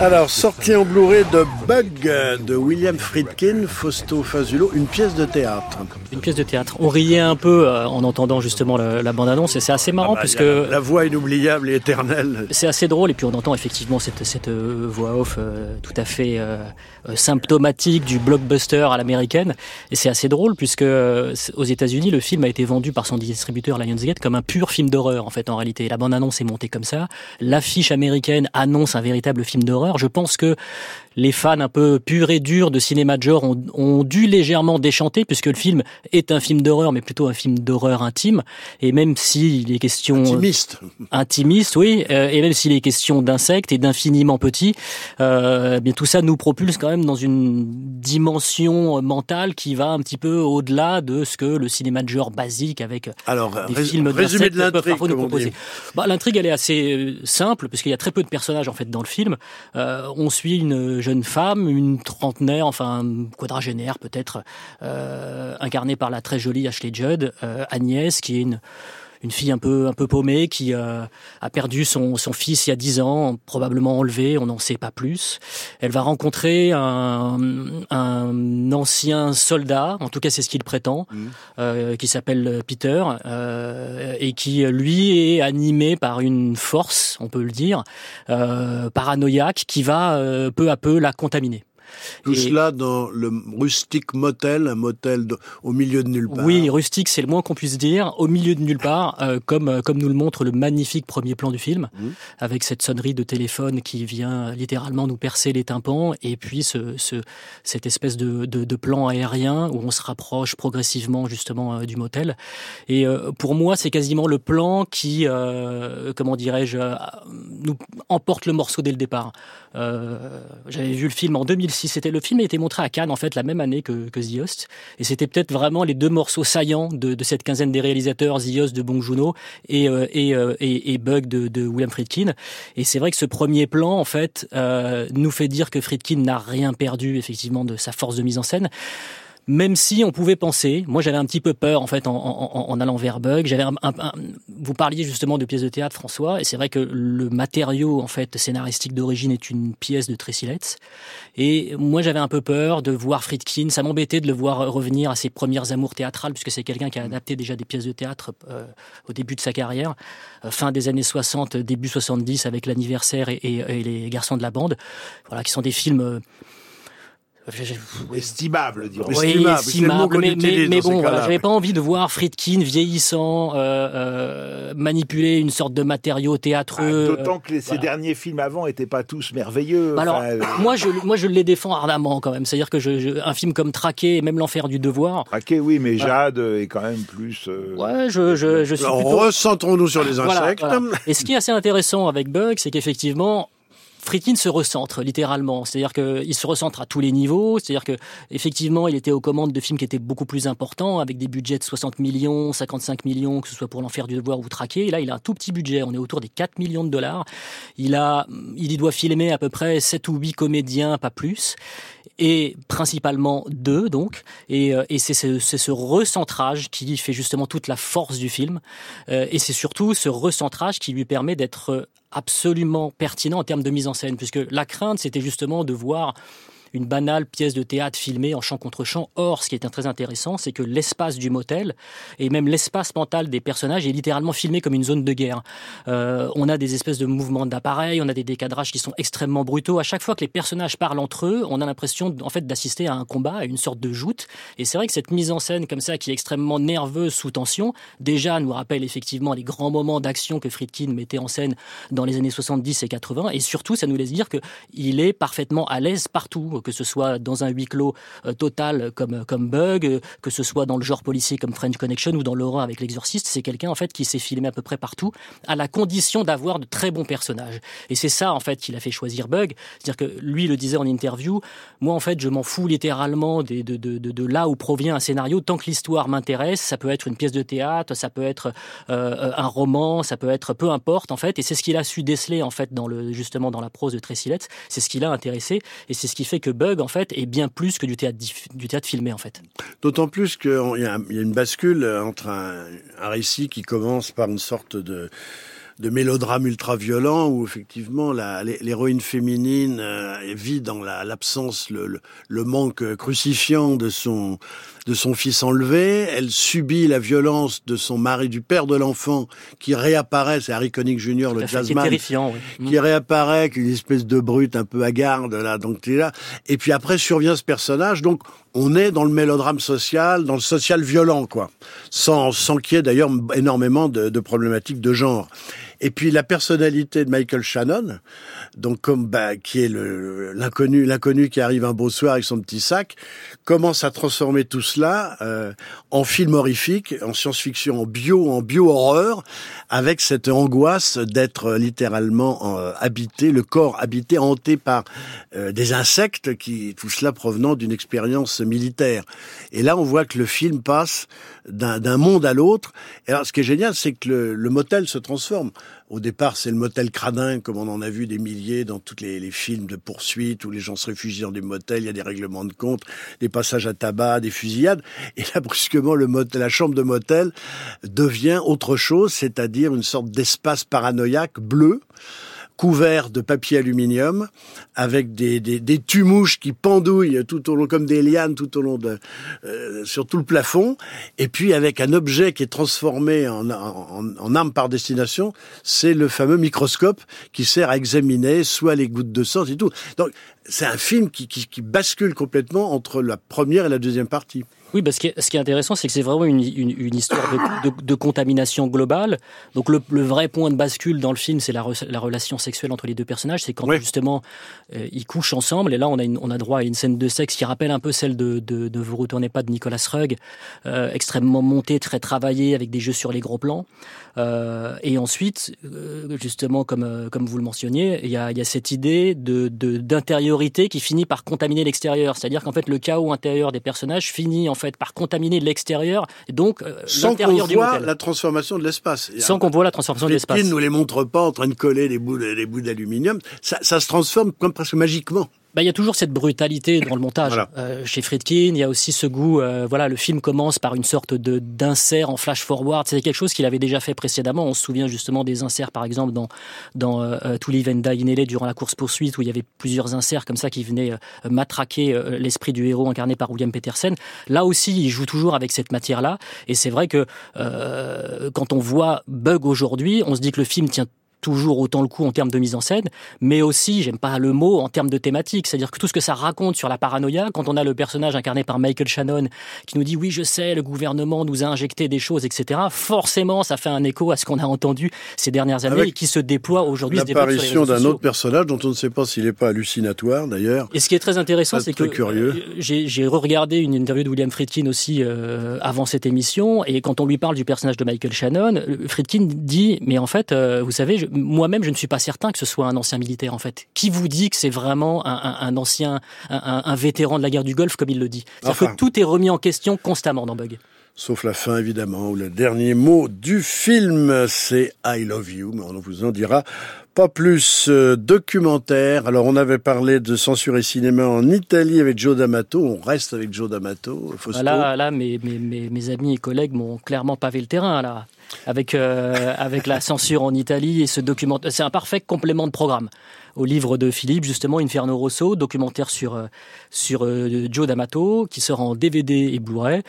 Alors, sorti en Blu-ray de Bug de William Friedkin, Fausto Fazulo, une pièce de théâtre. Une pièce de théâtre. On riait un peu euh, en entendant justement la, la bande-annonce et c'est assez marrant ah bah, puisque la, la, voix inoubliable et éternelle. C'est assez drôle et puis on entend effectivement cette, cette euh, voix off euh, tout à fait euh, symptomatique du blockbuster à l'américaine et c'est assez drôle puisque euh, aux États-Unis le film a été vendu par son distributeur Lionsgate comme un pur film d'horreur en fait en réalité. La bande-annonce est montée comme ça. L'affiche américaine annonce un véritable film d'horreur. Je pense que les fans un peu purs et durs de cinéma de genre ont, ont dû légèrement déchanter puisque le film est un film d'horreur mais plutôt un film d'horreur intime. Et même si les questions intimiste. intimiste oui euh, et même s'il est question d'insectes et d'infiniment petits euh, bien tout ça nous propulse quand même dans une dimension mentale qui va un petit peu au-delà de ce que le cinéma de genre basique avec Alors, des films résumé de l'intrigue nous proposer. Bah, l'intrigue elle est assez euh, simple puisqu'il y a très peu de personnages en fait dans le film. Euh, on suit une jeune femme, une trentenaire, enfin quadragénaire peut-être, euh, incarnée par la très jolie Ashley Judd, euh, Agnès, qui est une une fille un peu un peu paumée qui euh, a perdu son, son fils il y a dix ans, probablement enlevé, on n'en sait pas plus. Elle va rencontrer un, un ancien soldat, en tout cas c'est ce qu'il prétend, mmh. euh, qui s'appelle Peter euh, et qui lui est animé par une force, on peut le dire, euh, paranoïaque qui va euh, peu à peu la contaminer. Tout Et- cela dans le rustique motel, un motel de- au milieu de nulle part. Oui, rustique, c'est le moins qu'on puisse dire, au milieu de nulle part, euh, comme euh, comme nous le montre le magnifique premier plan du film, Mhm. avec cette sonnerie de téléphone qui vient littéralement nous percer les tympans, et puis ce, ce cette espèce de, de, de plan aérien où on se rapproche progressivement justement euh, du motel. Et euh, pour moi, c'est quasiment le plan qui, comment dirais-je, nous emporte le morceau dès le départ. J'avais vu le film en 2006. C'était le film a été montré à Cannes en fait la même année que, que et c'était peut-être vraiment les deux morceaux saillants de, cette quinzaine des réalisateurs, The de Bong Joon-ho et, euh, et, euh, et, et Bug de, de William Friedkin. Et c'est vrai que ce premier plan en fait euh, nous fait dire que Friedkin n'a rien perdu effectivement de sa force de mise en scène. Même si on pouvait penser, moi j'avais un petit peu peur en fait en, allant vers Bug. J'avais un, vous parliez justement de pièces de théâtre, François, et c'est vrai que le matériau en fait scénaristique d'origine est une pièce de Tracy. Et moi j'avais un peu peur de voir Friedkin. Ça m'embêtait de le voir revenir à ses premières amours théâtrales, puisque c'est quelqu'un qui a adapté déjà des pièces de théâtre euh, au début de sa carrière, euh, fin des années 60, début 70, avec l'anniversaire et, et- et les garçons de la bande. Voilà, qui sont des films. Estimable, dirons oui, Estimable, mais, bon, voilà, j'avais pas envie de voir Friedkin vieillissant, euh, euh, manipuler une sorte de matériau Ah, théâtreux. D'autant que les- ces voilà. derniers films avant n'étaient pas tous merveilleux. Bah alors, Enfin, euh, moi, je, moi, je les défends ardemment quand même. C'est-à-dire que je, je- un film comme Traqué et même L'Enfer du Devoir, Traqué, oui, mais Voilà. Jade est quand même plus. euh, ouais, je, je, je suis Alors, plutôt... recentrons-nous sur les Voilà, insectes. voilà. Et ce qui est assez intéressant avec Bug, c'est qu'effectivement, Friedkin se recentre littéralement, c'est-à-dire qu'il se recentre à tous les niveaux, c'est-à-dire que effectivement, il était aux commandes de films qui étaient beaucoup plus importants, avec des budgets de 60 millions, 55 millions, que ce soit pour l'enfer du devoir ou Traqué. Et là, il a un tout petit budget, on est autour des 4 millions de dollars. Il a, il y doit filmer à peu près 7 ou 8 comédiens, pas plus. Et principalement deux donc. Et, euh, et c'est ce, ce recentrage qui fait justement toute la force du film. Euh, et c'est surtout ce recentrage qui lui permet d'être euh, absolument pertinent en termes de mise en scène puisque la crainte c'était justement de voir une banale pièce de théâtre filmée en chant contre chant. Or, ce qui est très intéressant, c'est que l'espace du motel et même l'espace mental des personnages est littéralement filmé comme une zone de guerre. Euh, on a des espèces de mouvements d'appareils, on a des décadrages qui sont extrêmement brutaux. À chaque fois que les personnages parlent entre eux, on a l'impression en fait d'assister à un combat, à une sorte de joute. Et c'est vrai que cette mise en scène comme ça, qui est extrêmement nerveuse sous tension, déjà nous rappelle effectivement les grands moments d'action que Friedkin mettait en scène dans les années 70 et 80. Et surtout, ça nous laisse dire que il est parfaitement à l'aise partout, que ce soit dans un huis clos euh, total comme comme Bug, euh, que ce soit dans le genre policier comme French Connection ou dans l'horreur avec l'Exorciste. C'est quelqu'un en fait qui s'est filmé à peu près partout, à la condition d'avoir de très bons personnages. Et c'est ça en fait qui l'a fait choisir Bug, c'est-à-dire que lui le disait en interview. Moi en fait, je m'en fous littéralement de, de, de, là où provient un scénario tant que l'histoire m'intéresse. Ça peut être une pièce de théâtre, ça peut être euh, un roman, ça peut être peu importe en fait. Et c'est ce qu'il a su déceler en fait dans le justement dans la prose de Tracy Letts. C'est ce qui l'a intéressé et c'est ce qui fait que Bug en fait est bien plus que du théâtre du théâtre filmé en fait. D'autant plus qu'il y, a une bascule entre un, récit qui commence par une sorte de de mélodrame ultra violent où effectivement l'héroïne féminine euh, vit dans la- l'absence, le, le manque crucifiant de son de son fils enlevé. Elle subit la violence de son mari, du père de l'enfant, qui réapparaît. C'est Harry Connick Jr., le jazzman, terrifiant. oui. qui réapparaît, qu'une espèce de brute un peu hagarde là, donc là. Et puis après survient ce personnage, donc on est dans le mélodrame social, dans le social violent, quoi, sans sans qu'il y ait d'ailleurs énormément de, de problématiques de genre. Et puis la personnalité de Michael Shannon, donc comme bah, qui est l'inconnu, l'inconnu qui arrive un beau soir avec son petit sac, commence à transformer tout cela euh, en film horrifique, en science-fiction, en bio, en bio-horreur, avec cette angoisse d'être littéralement euh, habité, le corps habité, hanté par euh, des insectes, qui tout cela provenant d'une expérience militaire. Et là, on voit que le film passe d'un monde à l'autre. Et alors, ce qui est génial, c'est que le, le motel se transforme. Au départ, c'est le motel Cradin, comme on en a vu des milliers dans tous les, les films de poursuite où les gens se réfugient dans des motels, il y a des règlements de compte, des passages à tabac, des fusillades. Et là, brusquement, le motel, la chambre de motel devient autre chose, c'est-à-dire une sorte d'espace paranoïaque bleu couverts de papier aluminium avec des, des, des tumouches qui pendouillent tout au long comme des lianes tout au long de euh, sur tout le plafond. Et puis avec un objet qui est transformé en, en, en arme par destination c'est le fameux microscope qui sert à examiner soit les gouttes de sang et tout c'est un film qui, qui, qui bascule complètement entre la première et la deuxième partie oui, parce que ce qui est intéressant, c'est que c'est vraiment une, une, une histoire de, de, de, contamination globale. Donc le, le, vrai point de bascule dans le film, c'est la, la, relation sexuelle entre les deux personnages. C'est quand oui. justement euh, ils couchent ensemble. Et là, on a, une, on a droit à une scène de sexe qui rappelle un peu celle de, de, de Vous retournez pas de Nicolas Rugg, euh, extrêmement montée, très travaillée, avec des jeux sur les gros plans. Euh, et ensuite, justement, comme, comme vous le mentionniez, il y a, y a cette idée de qui finit par contaminer l'extérieur. C'est-à-dire qu'en fait, le chaos intérieur des personnages finit en fait par contaminer l'extérieur, donc euh, sans qu'on voit la transformation de l'espace. Sans qu'on voit la transformation de l'espace. ne nous les montre pas en train de coller les bouts, les bouts d'aluminium. Ça, ça se transforme comme presque magiquement bah, il y a toujours cette brutalité dans le montage. Voilà. Euh, chez Friedkin, il y a aussi ce goût. Euh, voilà, le film commence par une sorte de d'insert en flash forward. C'est quelque chose qu'il avait déjà fait précédemment. On se souvient justement des inserts, par exemple, dans dans euh, To Live and Die in LA durant la course poursuite, où il y avait plusieurs inserts comme ça qui venaient euh, matraquer euh, l'esprit du héros incarné par William Petersen. Là aussi, il joue toujours avec cette matière-là. Et c'est vrai que euh, quand on voit Bug aujourd'hui, on se dit que le film tient toujours autant le coup en termes de mise en scène, mais aussi, j'aime pas le mot, en termes de thématique. C'est-à-dire que tout ce que ça raconte sur la paranoïa, quand on a le personnage incarné par Michael Shannon qui nous dit oui, je sais, le gouvernement nous a injecté des choses, etc. Forcément, ça fait un écho à ce qu'on a entendu ces dernières années Avec et qui se déploie aujourd'hui. L'apparition d'un autre personnage dont on ne sait pas s'il n'est pas hallucinatoire d'ailleurs. Et ce qui est très intéressant, c'est que curieux. j'ai regardé une interview de William Friedkin aussi euh, avant cette émission, et quand on lui parle du personnage de Michael Shannon, Friedkin dit mais en fait, euh, vous savez, je, moi-même, je ne suis pas certain que ce soit un ancien militaire, en fait. Qui vous dit que c'est vraiment un, un, un ancien, un, un, vétéran de la guerre du Golfe, comme il le dit? Enfin, que tout est remis en question constamment dans Bug. Sauf la fin, évidemment, où le dernier mot du film, c'est I love you, mais on vous en dira pas plus. Euh, documentaire. Alors, on avait parlé de censure et cinéma en Italie avec Joe D'Amato. On reste avec Joe D'Amato. Fausto. Là, là mes, mes, mes, mes amis et collègues m'ont clairement pavé le terrain, là avec euh, avec la censure en Italie et ce documentaire. C'est un parfait complément de programme au livre de Philippe, justement, Inferno Rosso, documentaire sur, euh, sur euh, Joe D'Amato, qui sort en DVD et Blu-ray.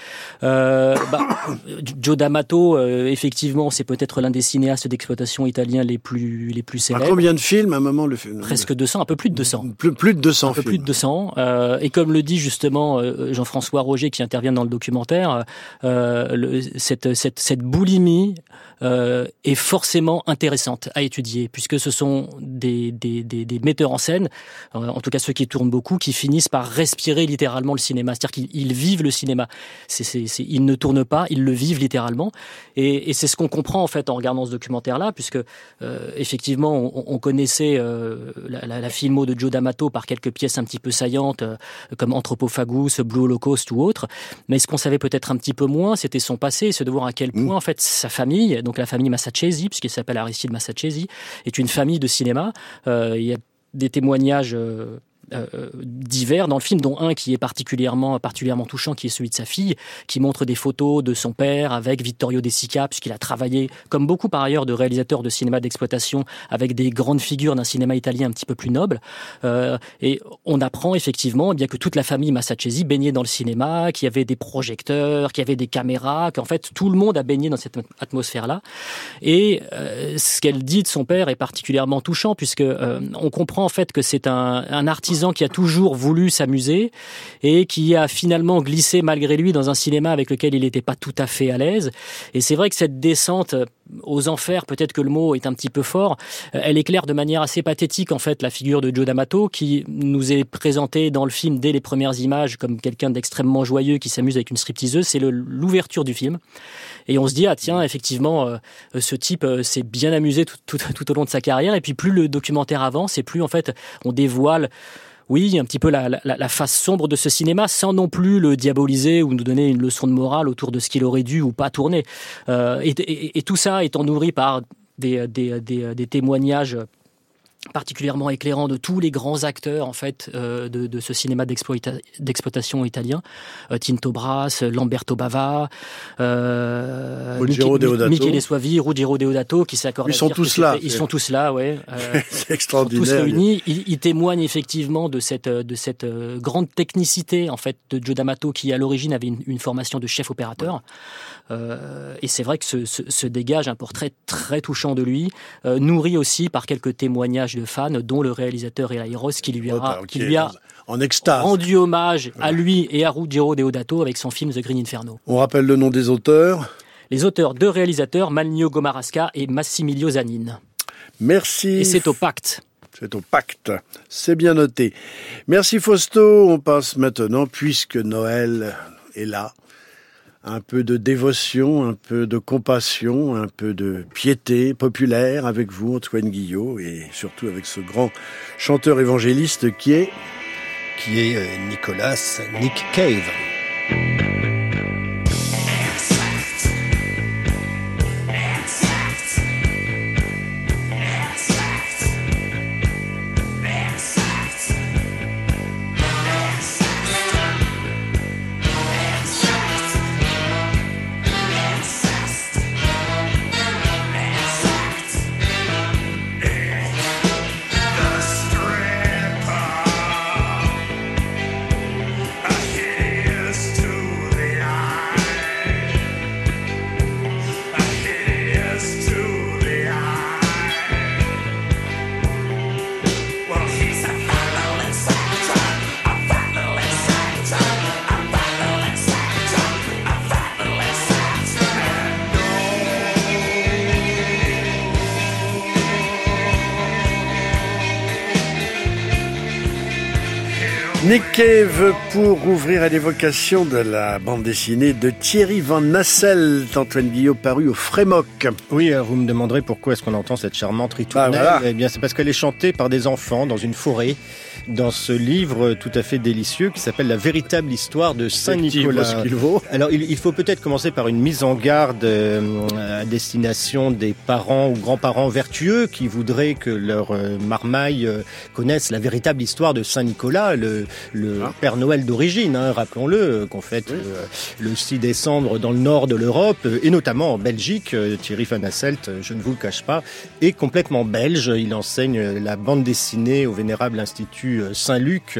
Euh, bah, [coughs] Joe D'Amato, euh, effectivement, c'est peut-être l'un des cinéastes d'exploitation italiens les plus, les plus célèbres. À combien de films à un moment le film Presque 200, un peu plus de 200. Plus, plus de 200 Un peu films. plus de 200. Euh, et comme le dit justement Jean-François Roger, qui intervient dans le documentaire, le, cette, cette, cette boulimie euh, est forcément intéressante à étudier, puisque ce sont des, des, des, des metteurs en scène, euh, en tout cas ceux qui tournent beaucoup, qui finissent par respirer littéralement le cinéma. C'est-à-dire qu'ils vivent le cinéma. Ils ne tournent pas, ils le vivent littéralement. Et, et c'est ce qu'on comprend en fait en regardant ce documentaire-là, puisque euh, effectivement on, on connaissait la, la, la, filmo de Joe D'Amato par quelques pièces un petit peu saillantes, comme Anthropophagus, Blue Holocaust ou autre. Mais ce qu'on savait peut-être un petit peu moins, c'était son passé, c'est de voir à quel point mmh. en fait sa famille, donc la famille Massachesi, puisqu'il s'appelle Aristide Massachesi, est une famille de cinéma. Euh, il y a des témoignages euh, divers dans le film, dont un qui est particulièrement, particulièrement touchant, qui est celui de sa fille, qui montre des photos de son père avec Vittorio De Sica, puisqu'il a travaillé, comme beaucoup par ailleurs de réalisateurs de cinéma d'exploitation, avec des grandes figures d'un cinéma italien un petit peu plus noble. Euh, et on apprend effectivement eh bien que toute la famille Massachesi baignait dans le cinéma, qu'il y avait des projecteurs, qu'il y avait des caméras, qu'en fait tout le monde a baigné dans cette atmosphère-là. Et euh, ce qu'elle dit de son père est particulièrement touchant, puisque on comprend en fait que c'est un artisan qui a toujours voulu s'amuser et qui a finalement glissé malgré lui dans un cinéma avec lequel il n'était pas tout à fait à l'aise. Et c'est vrai que cette descente aux enfers, peut-être que le mot est un petit peu fort, elle éclaire de manière assez pathétique en fait la figure de Joe D'Amato qui nous est présenté dans le film dès les premières images comme quelqu'un d'extrêmement joyeux qui s'amuse avec une stripteaseuse. C'est l'ouverture du film. Et on se dit, ah tiens, effectivement, euh, ce type euh, s'est bien amusé tout, tout, tout, au long de sa carrière. Et puis plus le documentaire avance, et plus en fait on dévoile oui, un petit peu la, face sombre de ce cinéma, sans non plus le diaboliser ou nous donner une leçon de morale autour de ce qu'il aurait dû ou pas tourner. Euh, et, tout ça étant nourri par des témoignages particulièrement éclairant de tous les grands acteurs en fait euh, de, de, ce cinéma d'exploitation italien euh, Tinto Brass, Lamberto Bava, euh, euh, Michele- Deodato. Michele Suavi, Ruggiero Deodato, qui s'accordent. Ils sont tous là. Ils sont tous là, ouais. [laughs] Euh, C'est tous extraordinaire. réunis. Il, il témoigne effectivement de cette de cette euh, grande technicité en fait de Joe D'Amato qui à l'origine avait une, une formation de chef opérateur. Euh, et c'est vrai que se, se- se dégage un portrait très touchant de lui, euh, nourri aussi par quelques témoignages de fans, dont le réalisateur Eli Ross qui lui a, Opa, qui ok, lui a En extase. rendu hommage à lui et à Ruggiero Deodato avec son film The Green Inferno. On rappelle le nom des auteurs. Les auteurs, deux réalisateurs, Malnio Gomarasca et Massimilio Zanin. Merci. Et c'est au pacte. C'est au pacte. C'est bien noté. Merci Fausto. On passe maintenant, puisque Noël est là, un peu de dévotion, un peu de compassion, un peu de piété populaire avec vous, Antoine Guillot, et surtout avec ce grand chanteur évangéliste qui est qui est euh, Nicolas Nick Cave. Cave pour ouvrir à l'évocation de la bande dessinée de Thierry Van Nasselt, Antoine Guillot paru au Frémoc. Oui, alors vous me demanderez pourquoi est-ce qu'on entend cette charmante ritournelle. Ah, voilà. Eh bien, c'est parce qu'elle est chantée par des enfants dans une forêt, dans ce livre tout à fait délicieux qui s'appelle La véritable histoire de Saint-Nicolas. Alors, il, il faut peut-être commencer par une mise en garde euh, à destination des parents ou grands-parents vertueux qui voudraient que leur euh, marmaille euh, connaisse la véritable histoire de Saint-Nicolas, le, le Ah. Père Noël d'origine, hein, rappelons-le, euh, qu'on fête euh, le 6 décembre dans le nord de l'Europe, euh, et notamment en Belgique. Thierry Van Hasselt, euh, je ne vous le cache pas, est complètement belge. Il enseigne la bande dessinée au Vénérable Institut Saint-Luc,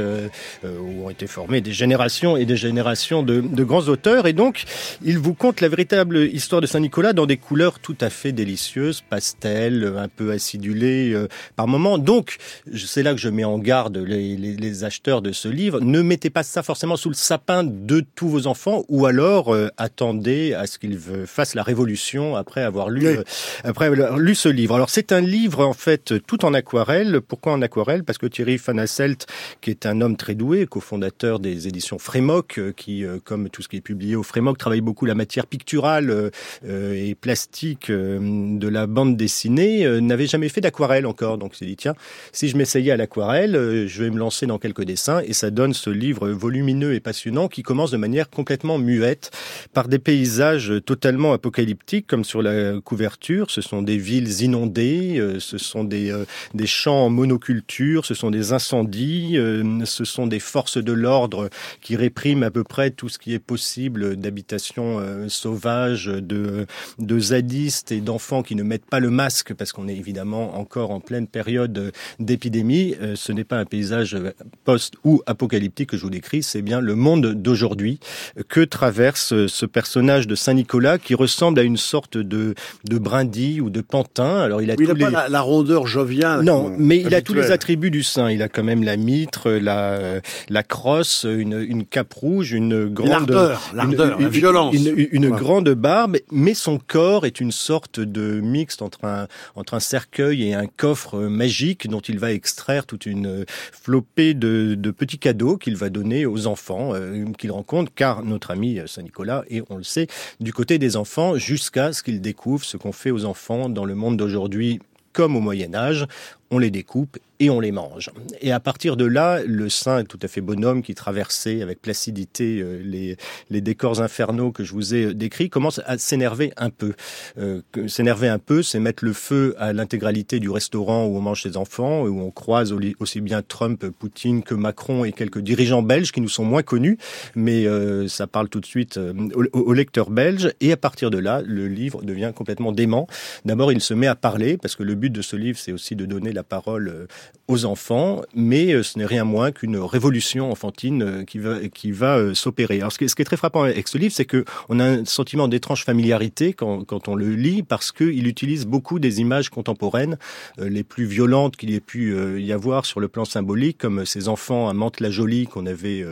où ont été formées des générations et des générations de, de grands auteurs. Et donc, il vous conte la véritable histoire de Saint-Nicolas dans des couleurs tout à fait délicieuses, pastel, un peu acidulées par moments. Donc, c'est là que je mets en garde les, les- les acheteurs de ce livre. Ne mettez pas ça forcément sous le sapin de tous vos enfants, ou alors euh, attendez à ce qu'ils fassent la révolution après avoir lu, Oui. euh, après avoir lu ce livre. Alors, c'est un livre en fait tout en aquarelle. Pourquoi en aquarelle? Parce que Thierry Van Hasselt, qui est un homme très doué, cofondateur des éditions Frémoc, euh, qui, euh, comme tout ce qui est publié au Frémoc, travaille beaucoup la matière picturale et plastique de la bande dessinée, n'avait jamais fait d'aquarelle encore. Donc, il s'est dit, tiens, si je m'essayais à l'aquarelle, je vais me lancer dans quelques dessins, et ça donne ce livre volumineux et passionnant qui commence de manière complètement muette par des paysages totalement apocalyptiques, comme sur la couverture. Ce sont des villes inondées, euh, ce sont des, euh, des champs en monoculture, ce sont des incendies, euh, ce sont des forces de l'ordre qui répriment à peu près tout ce qui est possible d'habitation sauvage, de, de zadistes et d'enfants qui ne mettent pas le masque parce qu'on est évidemment encore en pleine période d'épidémie. Ce n'est pas un paysage post ou apocalyptique que je vous décris, c'est bien le monde d'aujourd'hui que traverse ce personnage de Saint-Nicolas qui ressemble à une sorte de, de brindille ou de pantin? Alors il a Il tous pas les... la, la rondeur joviale. Non, mais il a tous les attributs du saint. Il a quand même la mitre, la, euh, la crosse, une, une cape rouge, une grande... L'ardeur, la violence. Une, grande barbe, mais son corps est une sorte de mixte entre un, entre un cercueil et un coffre magique dont il va extraire toute une flopée de, de petits cadeaux qu'il va donner aux enfants euh, qu'il rencontre, car notre ami Saint-Nicolas est, on le sait, du côté des enfants jusqu'à ce qu'il découvre ce qu'on fait aux enfants dans le monde d'aujourd'hui comme au Moyen Âge. On les découpe et on les mange. Et à partir de là, le saint tout à fait bonhomme qui traversait avec placidité euh, les, les décors infernaux que je vous ai décrits commence à s'énerver un peu. Euh, s'énerver un peu, c'est mettre le feu à l'intégralité du restaurant où on mange ses enfants, où on croise aussi bien Trump, Poutine que Macron et quelques dirigeants belges qui nous sont moins connus, mais euh, ça parle tout de suite euh, au, au lecteur belge. Et à partir de là, le livre devient complètement dément. D'abord, il se met à parler, parce que le but de ce livre, c'est aussi de donner la parole aux enfants, mais euh, ce n'est rien moins qu'une révolution enfantine euh, qui va, qui va euh, s'opérer. Alors, ce qui, est, très frappant avec ce livre, c'est que on a un sentiment d'étrange familiarité quand, quand, on le lit, parce qu'il utilise beaucoup des images contemporaines, les plus violentes qu'il ait pu y avoir sur le plan symbolique, comme ces enfants à Mantes-la-Jolie qu'on avait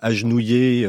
agenouillés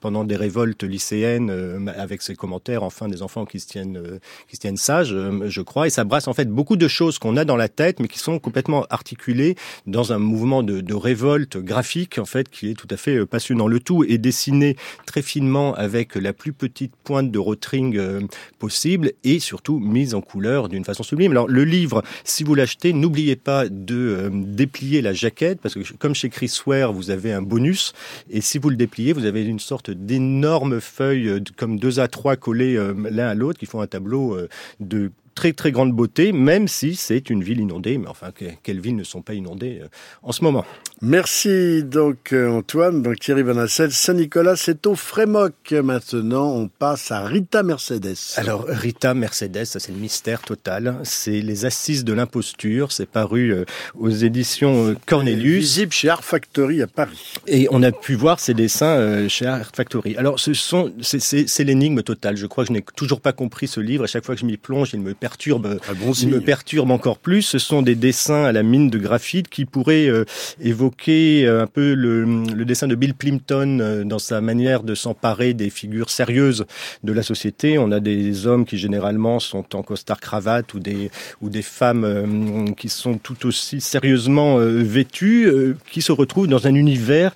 pendant des révoltes lycéennes, avec ces commentaires, enfin, des enfants qui se tiennent, qui se tiennent sages, je crois, et ça brasse en fait beaucoup de choses qu'on a dans la mais qui sont complètement articulé dans un mouvement de, de, révolte graphique en fait qui est tout à fait euh, passionnant. Le tout est dessiné très finement avec la plus petite pointe de rotring euh, possible et surtout mise en couleur d'une façon sublime. Alors le livre, si vous l'achetez, n'oubliez pas de euh, déplier la jaquette parce que comme chez Chris Ware, vous avez un bonus et si vous le dépliez, vous avez une sorte d'énorme feuille comme deux à trois collées l'un à l'autre qui font un tableau de très très grande beauté, même si c'est une ville inondée. Mais enfin, quelles villes ne sont pas inondées euh, en ce moment Merci donc euh, Antoine. Donc Thierry Vanassel, Saint-Nicolas, c'est au Frémoc. Maintenant, on passe à Rita Mercedes. Alors Rita Mercedes, ça c'est le mystère total. C'est les Assises de l'imposture. C'est paru euh, aux éditions Cornelius. Visible chez Art Factory à Paris. Et on a pu voir ces dessins chez Art Factory. Alors ce sont, c'est l'énigme totale. Je crois que je n'ai toujours pas compris ce livre. À chaque fois que je m'y plonge, il me perturbe, ah bon me perturbe encore plus. Ce sont des dessins à la mine de graphite qui pourraient euh, évoquer euh, un peu le, le, dessin de Bill Plimpton euh, dans sa manière de s'emparer des figures sérieuses de la société. On a des hommes qui généralement sont en costard cravate ou des ou des femmes qui sont tout aussi sérieusement vêtues, qui se retrouvent dans un univers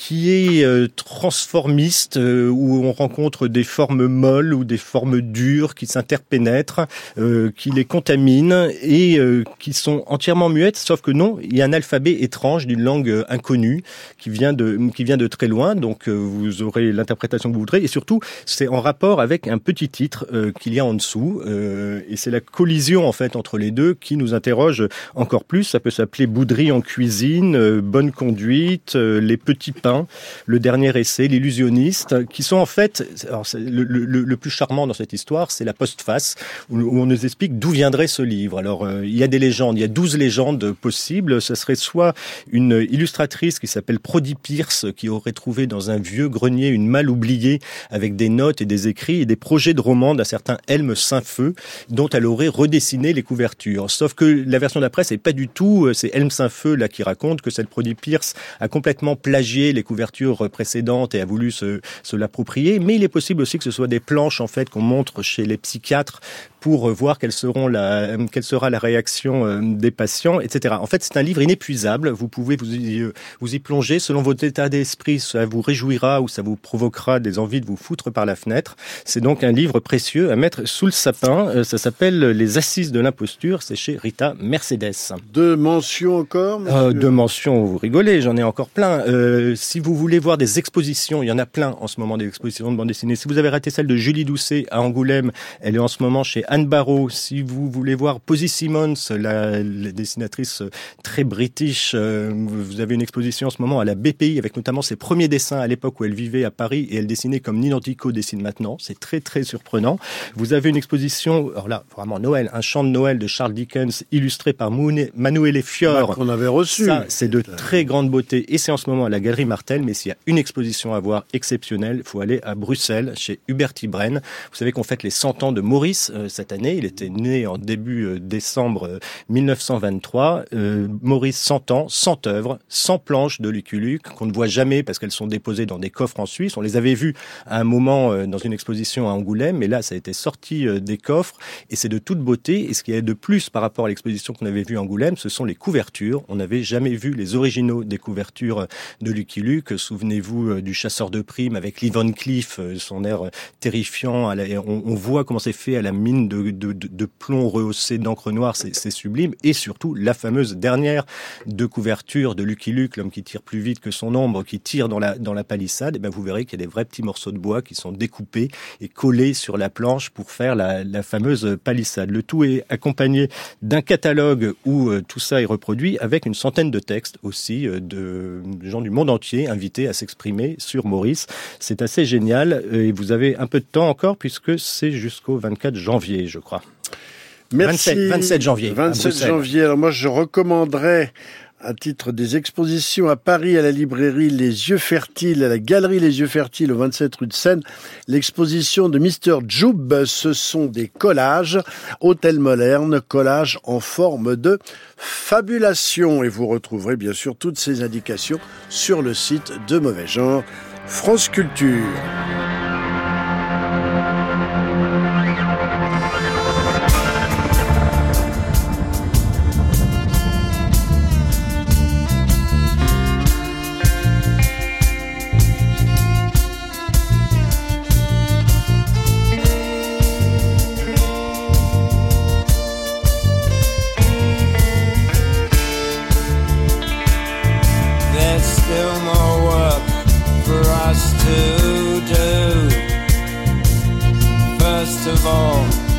qui est euh, transformiste, euh, où on rencontre des formes molles ou des formes dures qui s'interpénètrent, euh, qui les contaminent et qui sont entièrement muettes, sauf que non, il y a un alphabet étrange d'une langue inconnue qui vient de, qui vient de très loin, donc vous aurez l'interprétation que vous voudrez, et surtout c'est en rapport avec un petit titre qu'il y a en dessous, et c'est la collision en fait entre les deux qui nous interroge encore plus, ça peut s'appeler Boudry en cuisine, Bonne conduite, Les petits pains, le dernier essai, L'illusionniste, qui sont en fait, le, plus charmant dans cette histoire, c'est la postface, où, on nous explique d'où viendrait ce livre. Alors, euh, il y a des légendes, il y a douze légendes possibles. Ce serait soit une illustratrice qui s'appelle Prody Pierce, qui aurait trouvé dans un vieux grenier une malle oubliée avec des notes et des écrits et des projets de romans d'un certain Helme Saint-Feu, dont elle aurait redessiné les couvertures. Sauf que la version d'après, c'est pas du tout, euh, c'est Helme Saint-Feu là qui raconte que cette Prody Pierce a complètement plagié les couvertures précédentes et a voulu se, se l'approprier. Mais il est possible aussi que ce soit des planches en fait qu'on montre chez les psychiatres pour voir quelles seront la, quelle sera la réaction euh, des patients, etc. En fait, c'est un livre inépuisable. Vous pouvez vous y, euh, vous y plonger selon votre état d'esprit. Ça vous réjouira ou ça vous provoquera des envies de vous foutre par la fenêtre. C'est donc un livre précieux à mettre sous le sapin. Euh, ça s'appelle Les Assises de l'imposture. C'est chez Rita Mercedes. Deux mentions encore euh, Deux mentions, vous rigolez, j'en ai encore plein. Euh, si vous voulez voir des expositions, il y en a plein en ce moment des expositions de bande dessinée. Si vous avez raté celle de Julie Doucet à Angoulême, elle est en ce moment chez Anne Barrault. Si vous voulez voir Posy Simmons, la, la dessinatrice très british, euh, vous avez une exposition en ce moment à la BPI avec notamment ses premiers dessins à l'époque où elle vivait à Paris et elle dessinait comme Nino Tico dessine maintenant. C'est très très surprenant. Vous avez une exposition, alors là vraiment Noël, un chant de Noël de Charles Dickens illustré par Manuele Fior. Qu'on avait reçu. Ça, c'est de très grande beauté et c'est en ce moment à la Galerie Martel. Mais s'il y a une exposition à voir exceptionnelle, il faut aller à Bruxelles chez Hubert Ibren. Vous savez qu'on fête les 100 ans de Maurice euh, cette année. Il était né en début euh, décembre euh, 1923. Euh, Maurice 100 ans, 100 œuvres, 100 planches de Lucky Luke qu'on ne voit jamais parce qu'elles sont déposées dans des coffres en Suisse. On les avait vues à un moment euh, dans une exposition à Angoulême, mais là ça a été sorti euh, des coffres et c'est de toute beauté. Et ce qui est de plus par rapport à l'exposition qu'on avait vue à Angoulême, ce sont les couvertures. On n'avait jamais vu les originaux des couvertures de Lucky Luke. Souvenez-vous euh, du chasseur de primes avec Lee Van Cleef, son air terrifiant. On voit comment c'est fait à la mine de, plomb rehaussé d'encre noire, c'est sublime. Et surtout, la fameuse dernière de couverture de Lucky Luke, l'homme qui tire plus vite que son ombre, qui tire dans la, dans la palissade, et eh bien vous verrez qu'il y a des vrais petits morceaux de bois qui sont découpés et collés sur la planche pour faire la, la fameuse palissade. Le tout est accompagné d'un catalogue où euh, tout ça est reproduit avec une centaine de textes aussi euh, de gens du monde entier invités à s'exprimer sur Maurice. C'est assez génial et vous avez un peu de temps encore puisque c'est jusqu'au 24 janvier, je crois. Merci. 27, 27 janvier. 27 janvier. Alors moi, je recommanderais à titre des expositions à Paris à la librairie Les Yeux Fertiles, à la galerie Les Yeux Fertiles au 27 rue de Seine, l'exposition de Mr. Joub, ce sont des collages, Hôtel Moderne, collages en forme de fabulation. Et vous retrouverez bien sûr toutes ces indications sur le site de Mauvais Genre, France Culture. Alors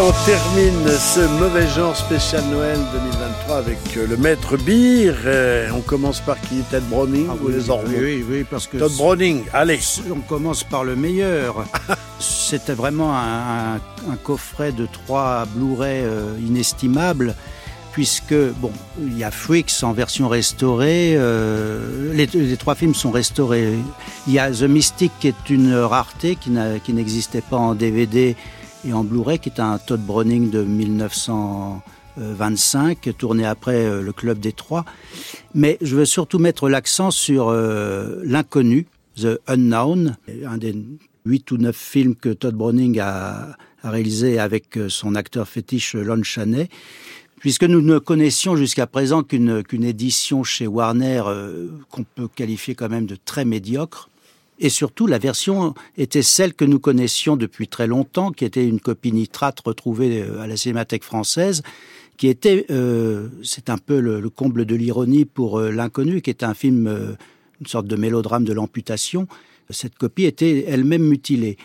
on termine ce mauvais genre spécial Noël 2023 avec euh, le maître Beer. Euh, on commence par qui? Ted Browning ah, ou oui, les Ormeaux? oui, oui, parce que Todd Browning, allez. On commence par le meilleur. [laughs] C'était vraiment un, un, coffret de trois Blu-ray euh, inestimables puisque bon, il y a Freaks en version restaurée. Euh, les, les, trois films sont restaurés. Il y a The Mystic qui est une rareté qui n'existait pas en DVD et en Blu-ray, qui est un Todd Browning de 1925, tourné après euh, Le Club des Trois. Mais je veux surtout mettre l'accent sur euh, l'inconnu, The Unknown, un des huit ou neuf films que Todd Browning a, a réalisé avec euh, son acteur fétiche Lon Chaney puisque nous ne connaissions jusqu'à présent qu'une édition chez Warner qu'on peut qualifier quand même de très médiocre. Et surtout, la version était celle que nous connaissions depuis très longtemps, qui était une copie nitrate retrouvée à la Cinémathèque française, qui était, euh, c'est un peu le, le, comble de l'ironie pour euh, l'inconnu, qui est un film, euh, une sorte de mélodrame de l'amputation. Cette copie était elle-même mutilée.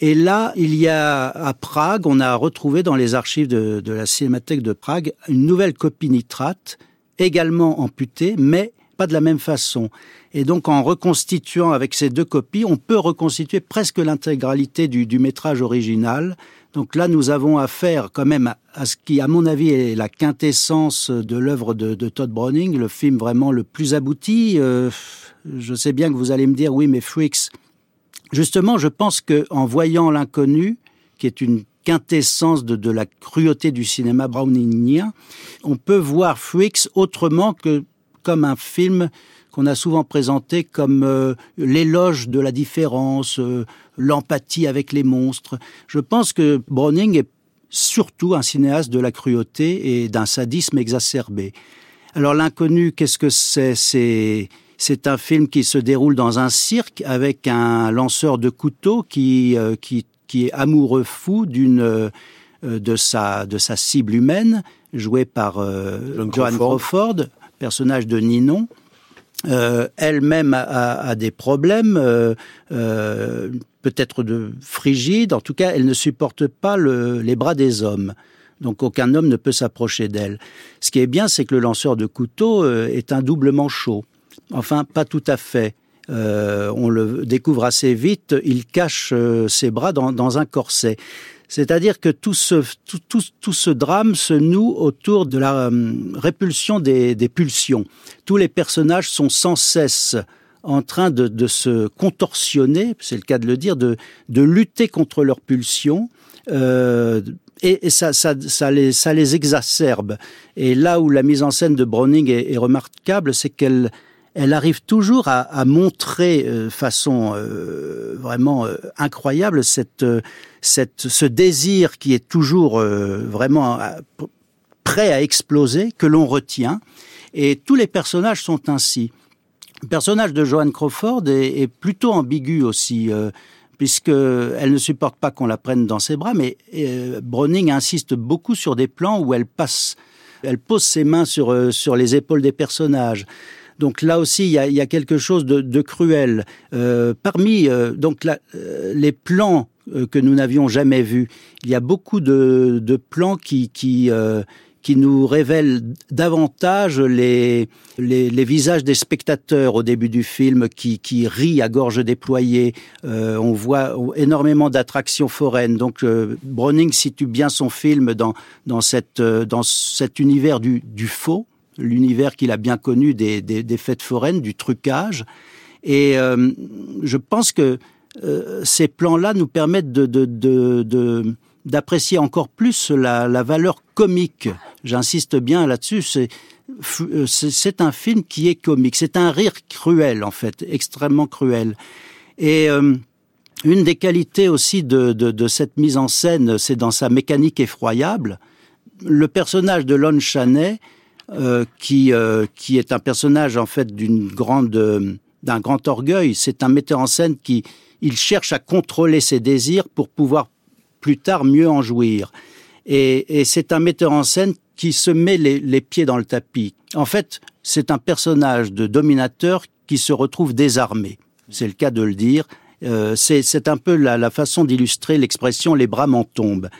Et là, il y a à Prague, on a retrouvé dans les archives de, de la Cinémathèque de Prague une nouvelle copie nitrate, également amputée, mais pas de la même façon. Et donc, en reconstituant avec ces deux copies, on peut reconstituer presque l'intégralité du, du, métrage original. Donc là, nous avons affaire quand même à ce qui, à mon avis, est la quintessence de l'œuvre de, Todd Browning, le film vraiment le plus abouti. Euh, je sais bien que vous allez me dire, oui, mais Freaks, Justement, je pense que en voyant l'inconnu, qui est une quintessence de, de, la cruauté du cinéma browningien, on peut voir Freaks autrement que comme un film qu'on a souvent présenté comme euh, l'éloge de la différence, euh, l'empathie avec les monstres. Je pense que Browning est surtout un cinéaste de la cruauté et d'un sadisme exacerbé. Alors l'inconnu, qu'est-ce que c'est? C'est c'est un film qui se déroule dans un cirque avec un lanceur de couteaux qui, euh, qui, qui est amoureux fou d'une de sa de sa cible humaine, jouée par Joan Crawford, personnage de Ninon. Euh, Elle-même a, des problèmes, euh, euh, peut-être de frigide. En tout cas, elle ne supporte pas le, les bras des hommes. Donc aucun homme ne peut s'approcher d'elle. Ce qui est bien, c'est que le lanceur de couteau est un doublement chaud. Enfin, pas tout à fait. On le découvre assez vite, il cache ses bras dans un corset. C'est-à-dire que tout ce, tout, tout, tout, ce drame se noue autour de la euh, répulsion des, des, pulsions. Tous les personnages sont sans cesse en train de, de se contorsionner, c'est le cas de le dire, de, de lutter contre leurs pulsions. Euh, et, ça, ça, ça, les, ça les exacerbe. Et là où la mise en scène de Browning est, est remarquable, c'est qu'elle elle arrive toujours à, à montrer euh, façon euh, vraiment euh, incroyable cette, cette, ce désir qui est toujours vraiment prêt à exploser, que l'on retient. Et tous les personnages sont ainsi. Le personnage de Joanne Crawford est, est plutôt ambigu aussi. Euh, puisqu'elle ne supporte pas qu'on la prenne dans ses bras, mais euh, Browning insiste beaucoup sur des plans où elle passe, elle pose ses mains sur, euh, sur les épaules des personnages. Donc là aussi, il y a, il y a quelque chose de, de cruel. Euh, parmi euh, donc euh, les plans euh, que nous n'avions jamais vus, il y a beaucoup de, de plans qui, qui, euh, qui nous révèlent davantage les, les, les, visages des spectateurs au début du film qui, qui rient à gorge déployée. Euh, on voit énormément d'attractions foraines. Donc euh, Browning situe bien son film dans, dans, cette, dans cet univers du, du faux l'univers qu'il a bien connu des, des, des, fêtes foraines, du trucage. Et euh, je pense que euh, ces plans-là nous permettent de, de, de, de d'apprécier encore plus la, la valeur comique. J'insiste bien là-dessus. C'est c'est un film qui est comique. C'est un rire cruel en fait, extrêmement cruel. Et euh, une des qualités aussi de, de, de cette mise en scène, c'est dans sa mécanique effroyable. Le personnage de Lon Chaney euh, qui, euh, qui est un personnage en fait d'une grande euh, d'un grand orgueil. C'est un metteur en scène qui il cherche à contrôler ses désirs pour pouvoir plus tard mieux en jouir. Et, et c'est un metteur en scène qui se met les, les pieds dans le tapis. En fait, c'est un personnage de dominateur qui se retrouve désarmé. C'est le cas de le dire. Euh, c'est un peu la, la façon d'illustrer l'expression les bras m'en tombent. [laughs]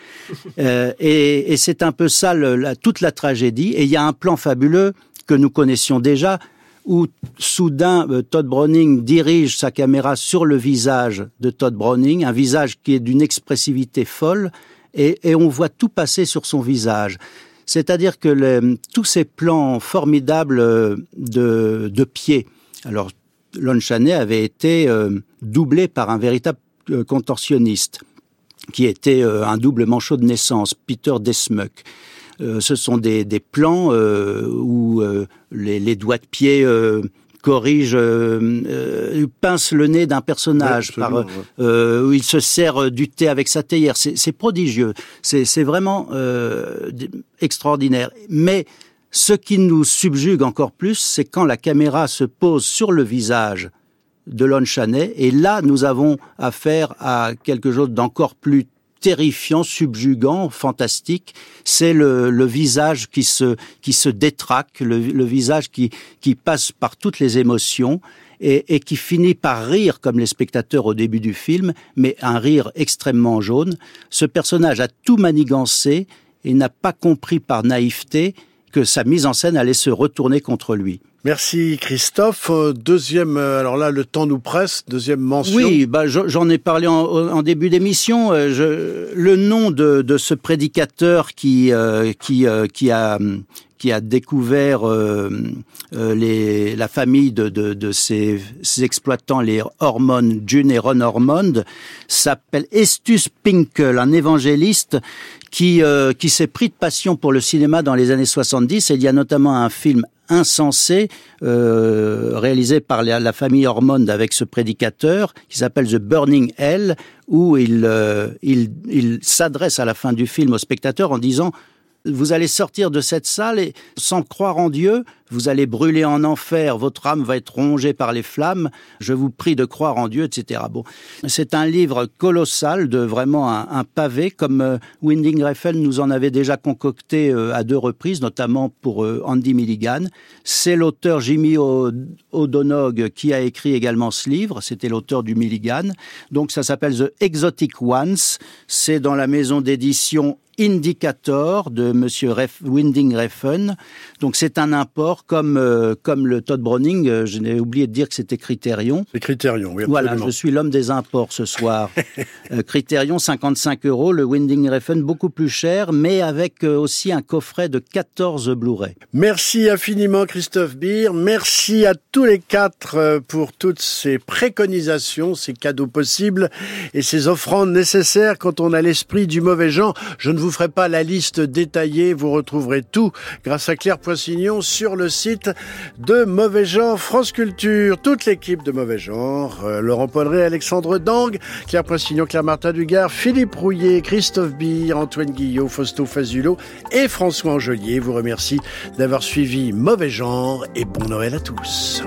Euh, et, et c'est un peu ça le, la, toute la tragédie. Et il y a un plan fabuleux que nous connaissions déjà où soudain euh, Todd Browning dirige sa caméra sur le visage de Todd Browning, un visage qui est d'une expressivité folle, et, et, on voit tout passer sur son visage. C'est-à-dire que le, tous ces plans formidables euh, de, de pied, alors Lon Chaney avait été euh, doublé par un véritable euh, contorsionniste qui était euh, un double manchot de naissance, Peter Desmuck. Euh, ce sont des, des plans où les, les doigts de pied corrige, euh, euh, pince le nez d'un personnage, ouais, par, euh, où il se sert du thé avec sa théière. C'est prodigieux. C'est vraiment euh, extraordinaire. Mais ce qui nous subjugue encore plus, c'est quand la caméra se pose sur le visage de Lon Chaney, et là, nous avons affaire à quelque chose d'encore plus terrifiant, subjugant, fantastique, c'est le, le, visage qui se, qui se détraque, le, le visage qui, qui passe par toutes les émotions et, et qui finit par rire comme les spectateurs au début du film, mais un rire extrêmement jaune. Ce personnage a tout manigancé et n'a pas compris par naïveté que sa mise en scène allait se retourner contre lui. Merci Christophe. Deuxième, euh, alors là le temps nous presse. Deuxième mention. Oui, bah, j'en ai parlé en, en début d'émission. Euh, le nom de, de, ce prédicateur qui euh, qui euh, qui a qui a découvert euh, euh, les, la famille de, de, de ces, ces, exploitants, les hormones, June et Ron Ormond, s'appelle Estus Pinkel, un évangéliste qui, euh, qui s'est pris de passion pour le cinéma dans les années 70. Et il y a notamment un film insensé euh, réalisé par la, famille Ormond avec ce prédicateur qui s'appelle The Burning Hell où il, euh, il, il s'adresse à la fin du film au spectateur en disant vous allez sortir de cette salle et sans croire en Dieu, vous allez brûler en enfer, votre âme va être rongée par les flammes, je vous prie de croire en Dieu, etc. Bon, c'est un livre colossal, de vraiment un, pavé, comme euh, Winding Refn nous en avait déjà concocté euh, à deux reprises, notamment pour euh, Andy Milligan. C'est l'auteur Jimmy O'Donoghue qui a écrit également ce livre, c'était l'auteur du Milligan. Donc ça s'appelle The Exotic Ones, c'est dans la maison d'édition Indicator de Monsieur Winding Refn. Donc c'est un import Comme euh, comme le Todd Browning, euh, je n'ai oublié de dire que c'était Criterion. C'est Criterion, oui. Voilà, je suis l'homme des imports ce soir. [laughs] Euh, Criterion, 55 euros. Le Winding Refn, beaucoup plus cher, mais avec euh, aussi un coffret de 14 Blu-ray. Merci infiniment Christophe Beer. Merci à tous les quatre pour toutes ces préconisations, ces cadeaux possibles et ces offrandes nécessaires quand on a l'esprit du mauvais genre. Je ne vous ferai pas la liste détaillée, vous retrouverez tout grâce à Claire Poissignon sur le site de Mauvais Genre France Culture. Toute l'équipe de Mauvais Genre, euh, Laurent Polleret, Alexandre Dang, Claire Poissignon, Claire Martin Dugard, Philippe Rouillet, Christophe Beer, Antoine Guillot, Fausto Fazulo et François Angelier vous remercie d'avoir suivi Mauvais Genre et bon Noël à tous.